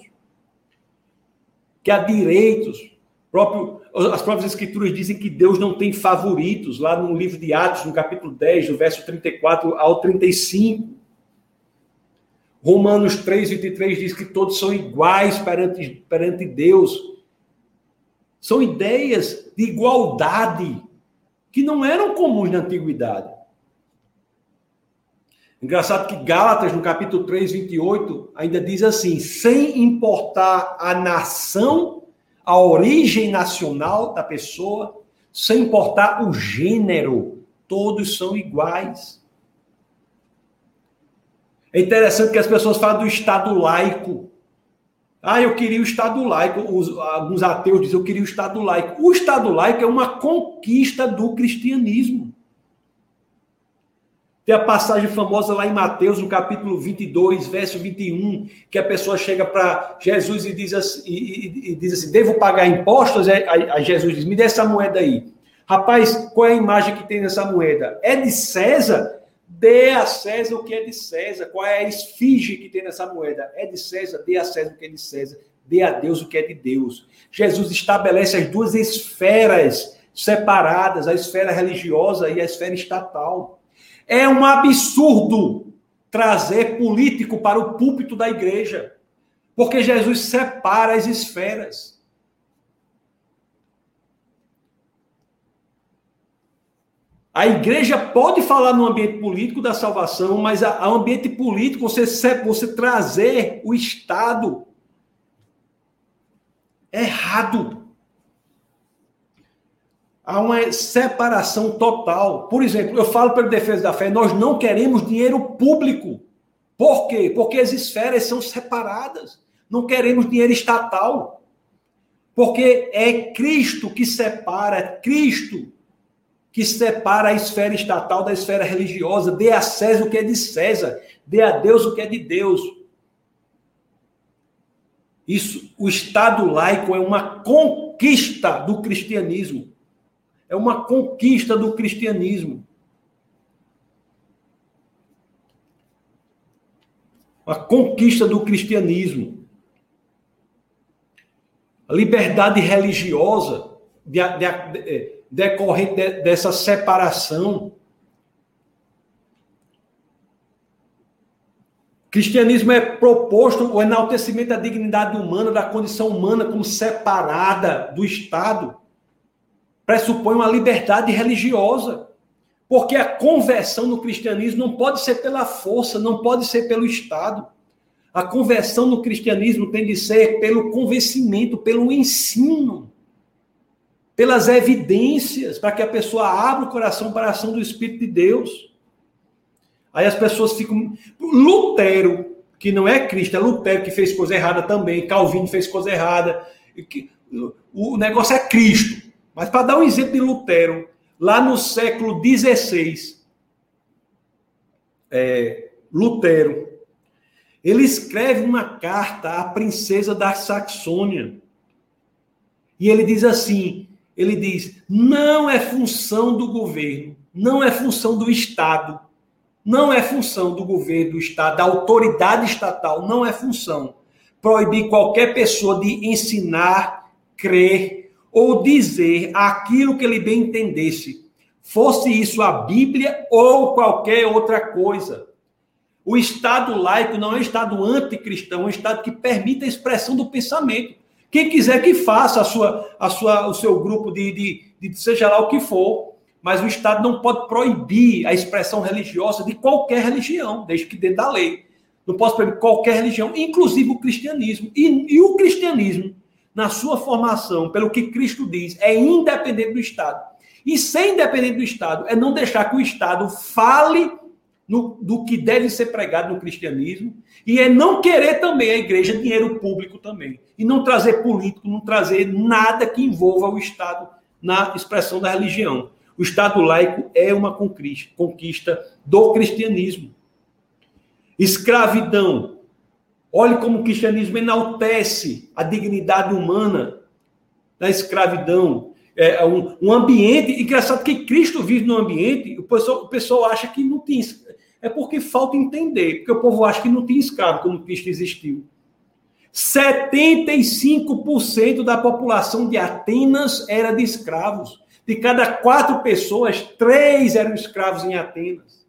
Que há direitos, próprio as próprias escrituras dizem que Deus não tem favoritos, lá no livro de Atos, no capítulo 10, do verso 34 ao 35. Romanos 3, 23 diz que todos são iguais perante, perante Deus. São ideias de igualdade que não eram comuns na antiguidade. Engraçado que Gálatas, no capítulo 3, 28, ainda diz assim: sem importar a nação a origem nacional da pessoa, sem importar o gênero, todos são iguais. É interessante que as pessoas falam do Estado laico. Ah, eu queria o Estado laico. Os, alguns ateus dizem eu queria o Estado laico. O Estado laico é uma conquista do cristianismo. Tem a passagem famosa lá em Mateus, no capítulo 22, verso 21, que a pessoa chega para Jesus e diz, assim, e, e, e diz assim: Devo pagar impostos? Aí, aí Jesus diz: Me dê essa moeda aí. Rapaz, qual é a imagem que tem nessa moeda? É de César? Dê a César o que é de César. Qual é a esfinge que tem nessa moeda? É de César? Dê a César o que é de César. Dê a Deus o que é de Deus. Jesus estabelece as duas esferas separadas, a esfera religiosa e a esfera estatal. É um absurdo trazer político para o púlpito da igreja, porque Jesus separa as esferas. A igreja pode falar no ambiente político da salvação, mas o ambiente político, você, você trazer o Estado é errado. Há uma separação total. Por exemplo, eu falo pela defesa da fé, nós não queremos dinheiro público. Por quê? Porque as esferas são separadas. Não queremos dinheiro estatal. Porque é Cristo que separa, é Cristo que separa a esfera estatal da esfera religiosa. Dê a César o que é de César, dê a Deus o que é de Deus. Isso, o Estado laico é uma conquista do cristianismo. É uma conquista do cristianismo. Uma conquista do cristianismo. A liberdade religiosa de, de, de, é, decorrente dessa separação. Cristianismo é proposto o enaltecimento da dignidade humana, da condição humana como separada do Estado pressupõe uma liberdade religiosa. Porque a conversão no cristianismo não pode ser pela força, não pode ser pelo Estado. A conversão no cristianismo tem de ser pelo convencimento, pelo ensino, pelas evidências, para que a pessoa abra o coração para a ação do Espírito de Deus. Aí as pessoas ficam. Lutero, que não é Cristo, é Lutero que fez coisa errada também, Calvino fez coisa errada. O negócio é Cristo. Mas para dar um exemplo de Lutero, lá no século XVI, é, Lutero, ele escreve uma carta à princesa da Saxônia. E ele diz assim: ele diz, não é função do governo, não é função do Estado, não é função do governo, do Estado, da autoridade estatal, não é função proibir qualquer pessoa de ensinar, crer, ou dizer aquilo que ele bem entendesse, fosse isso a Bíblia ou qualquer outra coisa. O Estado laico não é um Estado anticristão, é um Estado que permite a expressão do pensamento. Quem quiser que faça a sua, a sua, o seu grupo de, de, de seja lá o que for, mas o Estado não pode proibir a expressão religiosa de qualquer religião, desde que dentro da lei. Não posso proibir qualquer religião, inclusive o cristianismo. E, e o cristianismo na sua formação, pelo que Cristo diz, é independente do Estado. E ser independente do Estado é não deixar que o Estado fale no, do que deve ser pregado no cristianismo e é não querer também a igreja dinheiro público também. E não trazer político, não trazer nada que envolva o Estado na expressão da religião. O Estado laico é uma conquista do cristianismo. Escravidão Olhe como o cristianismo enaltece a dignidade humana da escravidão. É um, um ambiente, engraçado que Cristo vive num ambiente, o pessoal, o pessoal acha que não tem. É porque falta entender, porque o povo acha que não tinha escravo como Cristo existiu. 75% da população de Atenas era de escravos. De cada quatro pessoas, três eram escravos em Atenas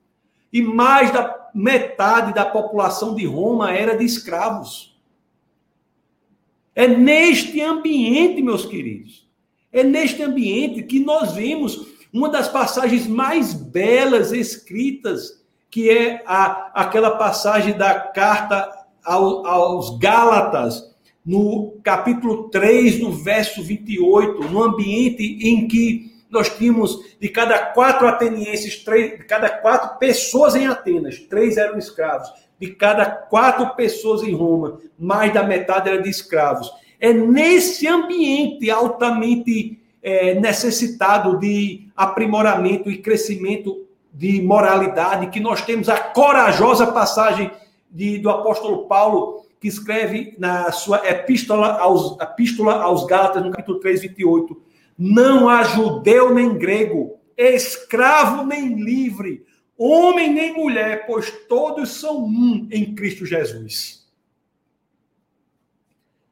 e mais da metade da população de Roma era de escravos. É neste ambiente, meus queridos, é neste ambiente que nós vemos uma das passagens mais belas escritas, que é a, aquela passagem da carta ao, aos Gálatas, no capítulo 3, no verso 28, no ambiente em que nós tínhamos de cada quatro atenienses, três, de cada quatro pessoas em Atenas, três eram escravos. De cada quatro pessoas em Roma, mais da metade era de escravos. É nesse ambiente altamente é, necessitado de aprimoramento e crescimento de moralidade que nós temos a corajosa passagem de, do apóstolo Paulo, que escreve na sua epístola aos, epístola aos Gálatas, no capítulo 3, 28 não há judeu nem grego, escravo nem livre, homem nem mulher, pois todos são um em Cristo Jesus.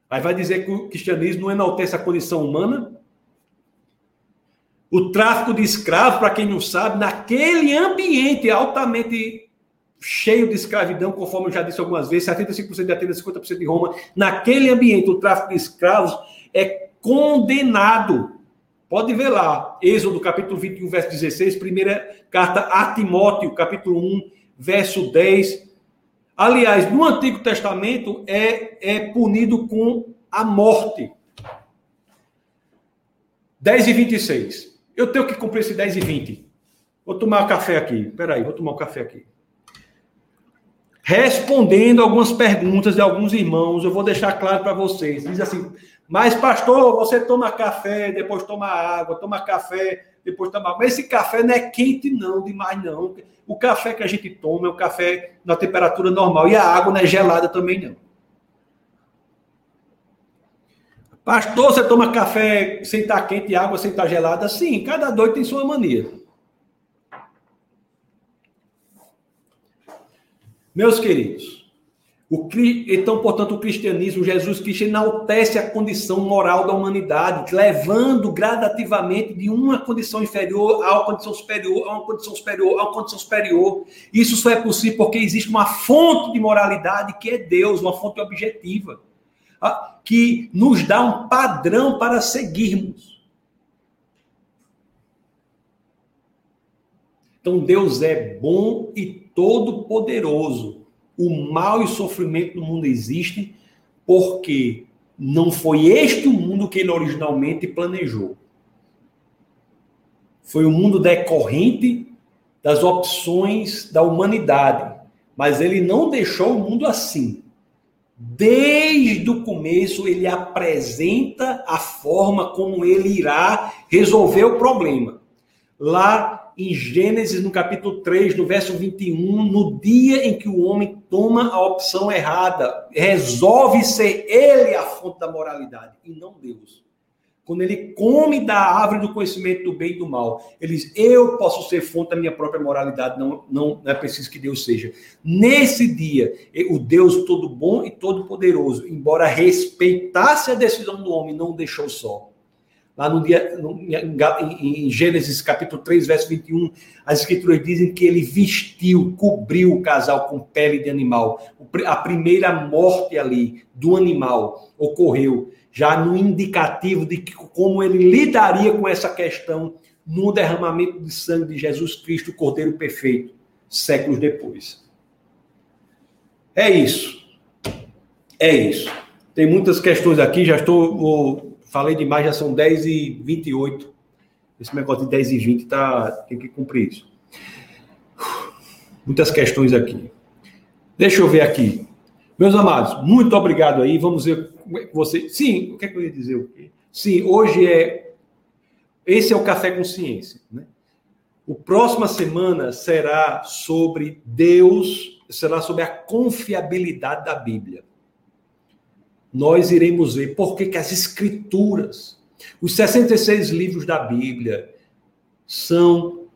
Aí vai dizer que o cristianismo não enaltece a condição humana? O tráfico de escravos, para quem não sabe, naquele ambiente altamente cheio de escravidão, conforme eu já disse algumas vezes, 75% de Atenas, 50% de Roma, naquele ambiente, o tráfico de escravos é condenado Pode ver lá, Êxodo capítulo 21, verso 16, primeira carta a Timóteo, capítulo 1, verso 10. Aliás, no Antigo Testamento é, é punido com a morte. 10 e 26. Eu tenho que cumprir esse 10 e 20. Vou tomar um café aqui. Peraí, vou tomar um café aqui. Respondendo algumas perguntas de alguns irmãos, eu vou deixar claro para vocês. Diz assim: Mas, pastor, você toma café, depois toma água, toma café, depois toma. Mas esse café não é quente, não, demais, não. O café que a gente toma é um café na temperatura normal. E a água não é gelada também, não. Pastor, você toma café sem estar quente e água sem estar gelada? Sim, cada doido tem sua mania. Meus queridos, o, então, portanto, o cristianismo, Jesus Cristo enaltece a condição moral da humanidade, levando gradativamente de uma condição inferior a uma condição superior, a uma condição superior, a uma condição superior. Isso só é possível porque existe uma fonte de moralidade que é Deus, uma fonte objetiva que nos dá um padrão para seguirmos. Então Deus é bom e todo-poderoso. O mal e sofrimento no mundo existem porque não foi este o mundo que ele originalmente planejou. Foi o mundo decorrente das opções da humanidade, mas ele não deixou o mundo assim. Desde o começo, ele apresenta a forma como ele irá resolver o problema. Lá em Gênesis, no capítulo 3, no verso 21, no dia em que o homem toma a opção errada, resolve ser ele a fonte da moralidade e não Deus. Quando ele come da árvore do conhecimento do bem e do mal, ele diz: Eu posso ser fonte da minha própria moralidade, não, não, não é preciso que Deus seja. Nesse dia, o Deus todo bom e todo poderoso, embora respeitasse a decisão do homem, não o deixou só. Lá no dia, no, em, em Gênesis capítulo 3, verso 21, as escrituras dizem que ele vestiu, cobriu o casal com pele de animal. A primeira morte ali do animal ocorreu já no indicativo de como ele lidaria com essa questão no derramamento de sangue de Jesus Cristo, o Cordeiro Perfeito, séculos depois. É isso. É isso. Tem muitas questões aqui, já estou. Falei demais, já são 10 e 28. Esse negócio de 10 e 20 tá, tem que cumprir isso. Muitas questões aqui. Deixa eu ver aqui. Meus amados, muito obrigado aí. Vamos ver você. Sim, o que, é que eu ia dizer? Sim, hoje é. Esse é o Café com Ciência. Né? O próxima semana será sobre Deus, será sobre a confiabilidade da Bíblia. Nós iremos ver por que, as Escrituras, os 66 livros da Bíblia, são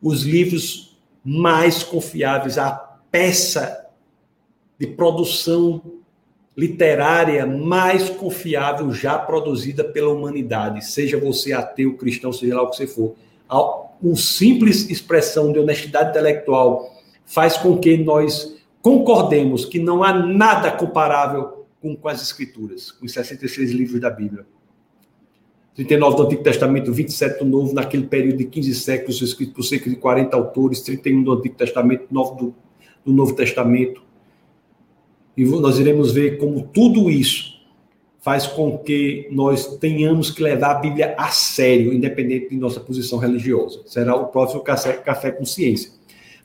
os livros mais confiáveis, a peça de produção literária mais confiável já produzida pela humanidade, seja você ateu, cristão, seja lá o que você for. Uma simples expressão de honestidade intelectual faz com que nós concordemos que não há nada comparável com, com as escrituras, com os 66 livros da Bíblia. 39 do Antigo Testamento, 27 do Novo, naquele período de 15 séculos, escrito por cerca de 40 autores, 31 do Antigo Testamento, 9 do, do Novo Testamento. E nós iremos ver como tudo isso faz com que nós tenhamos que levar a Bíblia a sério, independente de nossa posição religiosa. Será o próximo Café, café Consciência.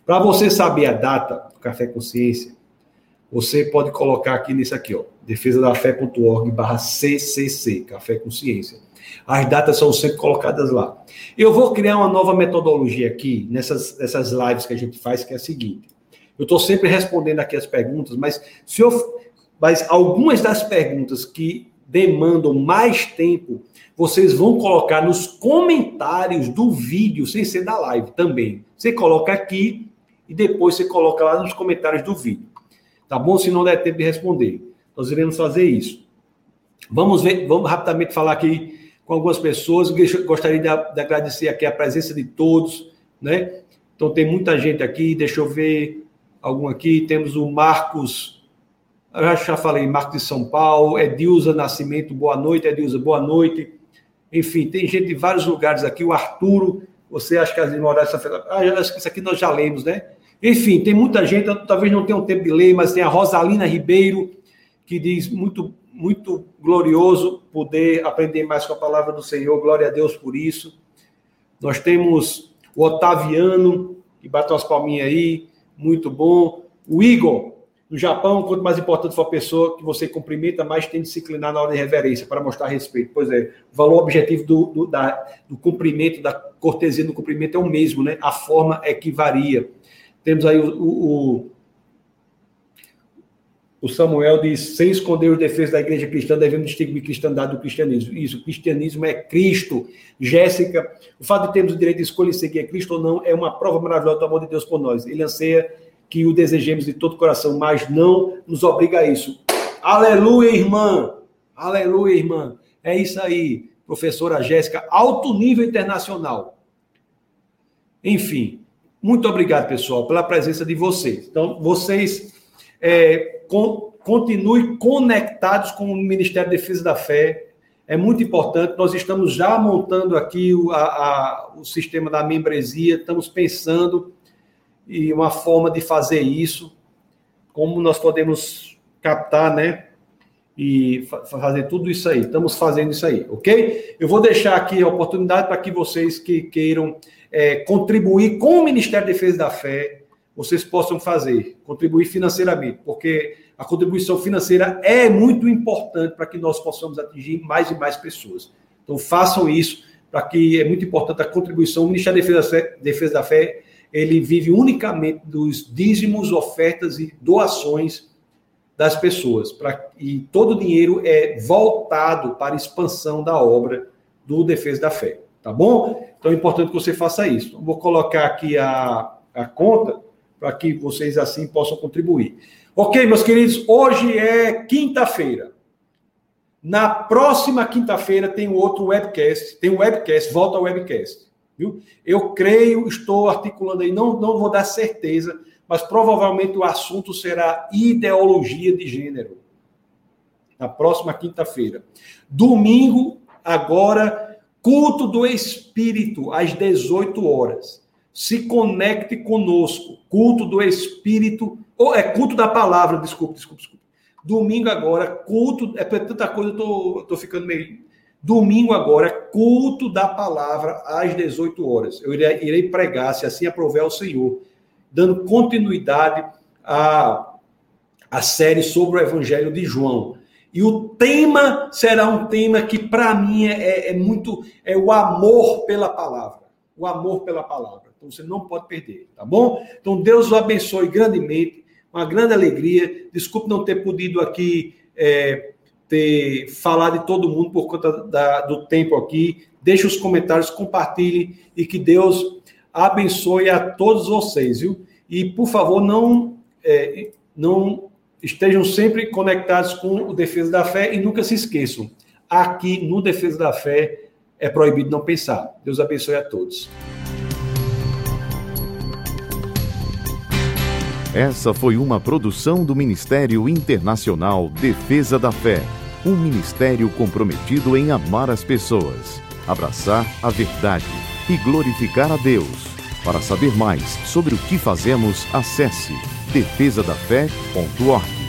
Para você saber a data do Café Consciência, você pode colocar aqui nesse aqui, ó, defesadafé.org barra CCC, Café Consciência. As datas são sempre colocadas lá. Eu vou criar uma nova metodologia aqui, nessas, nessas lives que a gente faz, que é a seguinte. Eu estou sempre respondendo aqui as perguntas, mas se eu, mas algumas das perguntas que demandam mais tempo, vocês vão colocar nos comentários do vídeo, sem ser da live também. Você coloca aqui e depois você coloca lá nos comentários do vídeo. Tá bom? Se não der tempo de responder. Nós iremos fazer isso. Vamos ver, vamos rapidamente falar aqui com algumas pessoas. Gostaria de, de agradecer aqui a presença de todos, né? Então tem muita gente aqui, deixa eu ver algum aqui. Temos o Marcos, eu já falei, Marcos de São Paulo, Edilza Nascimento, boa noite, Edilza, boa noite. Enfim, tem gente de vários lugares aqui. O Arturo, você acha que as demorar essa Ah, acho que isso aqui nós já lemos, né? Enfim, tem muita gente, talvez não tenha um tempo de ler, mas tem a Rosalina Ribeiro, que diz muito, muito glorioso poder aprender mais com a palavra do Senhor. Glória a Deus por isso. Nós temos o Otaviano, que bateu as palminhas aí, muito bom. O Igor, no Japão, quanto mais importante for a pessoa que você cumprimenta, mais tem de se inclinar na hora de reverência, para mostrar respeito. Pois é, o valor objetivo do, do, da, do cumprimento, da cortesia do cumprimento é o mesmo, né? A forma é que varia. Temos aí o, o, o Samuel diz: sem esconder os defeitos da igreja cristã, devemos distinguir cristandade do cristianismo. Isso, o cristianismo é Cristo. Jéssica, o fato de termos o direito de escolher seguir a Cristo ou não é uma prova maravilhosa do amor de Deus por nós. Ele anseia que o desejemos de todo coração, mas não nos obriga a isso. Aleluia, irmã! Aleluia, irmã! É isso aí, professora Jéssica, alto nível internacional. Enfim, muito obrigado, pessoal, pela presença de vocês. Então, vocês é, con continuem conectados com o Ministério da Defesa da Fé. É muito importante. Nós estamos já montando aqui o, a, a, o sistema da membresia, estamos pensando e uma forma de fazer isso, como nós podemos captar, né? E fa fazer tudo isso aí. Estamos fazendo isso aí, ok? Eu vou deixar aqui a oportunidade para que vocês que queiram é, contribuir com o Ministério da Defesa da Fé, vocês possam fazer, contribuir financeiramente, porque a contribuição financeira é muito importante para que nós possamos atingir mais e mais pessoas. Então, façam isso, para que é muito importante a contribuição. O Ministério da Defesa, Defesa da Fé ele vive unicamente dos dízimos, ofertas e doações das pessoas. Pra, e todo o dinheiro é voltado para a expansão da obra do Defesa da Fé. Tá bom? Então é importante que você faça isso. vou colocar aqui a, a conta para que vocês assim possam contribuir. Ok, meus queridos, hoje é quinta-feira. Na próxima quinta-feira tem outro webcast, tem um webcast, volta ao webcast. Viu? Eu creio, estou articulando aí, não, não vou dar certeza, mas provavelmente o assunto será ideologia de gênero. Na próxima quinta-feira. Domingo, agora, culto do Espírito, às 18 horas. Se conecte conosco. Culto do Espírito, ou é culto da palavra, desculpe, desculpe, desculpe. Domingo agora, culto, é tanta coisa, eu tô, tô ficando meio Domingo agora, culto da palavra às 18 horas. Eu irei, irei pregar, se assim aprover o Senhor, dando continuidade à, à série sobre o Evangelho de João. E o tema será um tema que, para mim, é, é, é, muito. É o amor pela palavra. O amor pela palavra. Então você não pode perder, tá bom? Então Deus o abençoe grandemente. Uma grande alegria. Desculpe não ter podido aqui. É, ter falado de todo mundo por conta da, do tempo aqui. Deixe os comentários, compartilhe e que Deus abençoe a todos vocês, viu? E, por favor, não, é, não estejam sempre conectados com o Defesa da Fé e nunca se esqueçam. Aqui no Defesa da Fé é proibido não pensar. Deus abençoe a todos. Essa foi uma produção do Ministério Internacional Defesa da Fé um ministério comprometido em amar as pessoas, abraçar a verdade e glorificar a Deus. Para saber mais sobre o que fazemos, acesse defesadafé.org.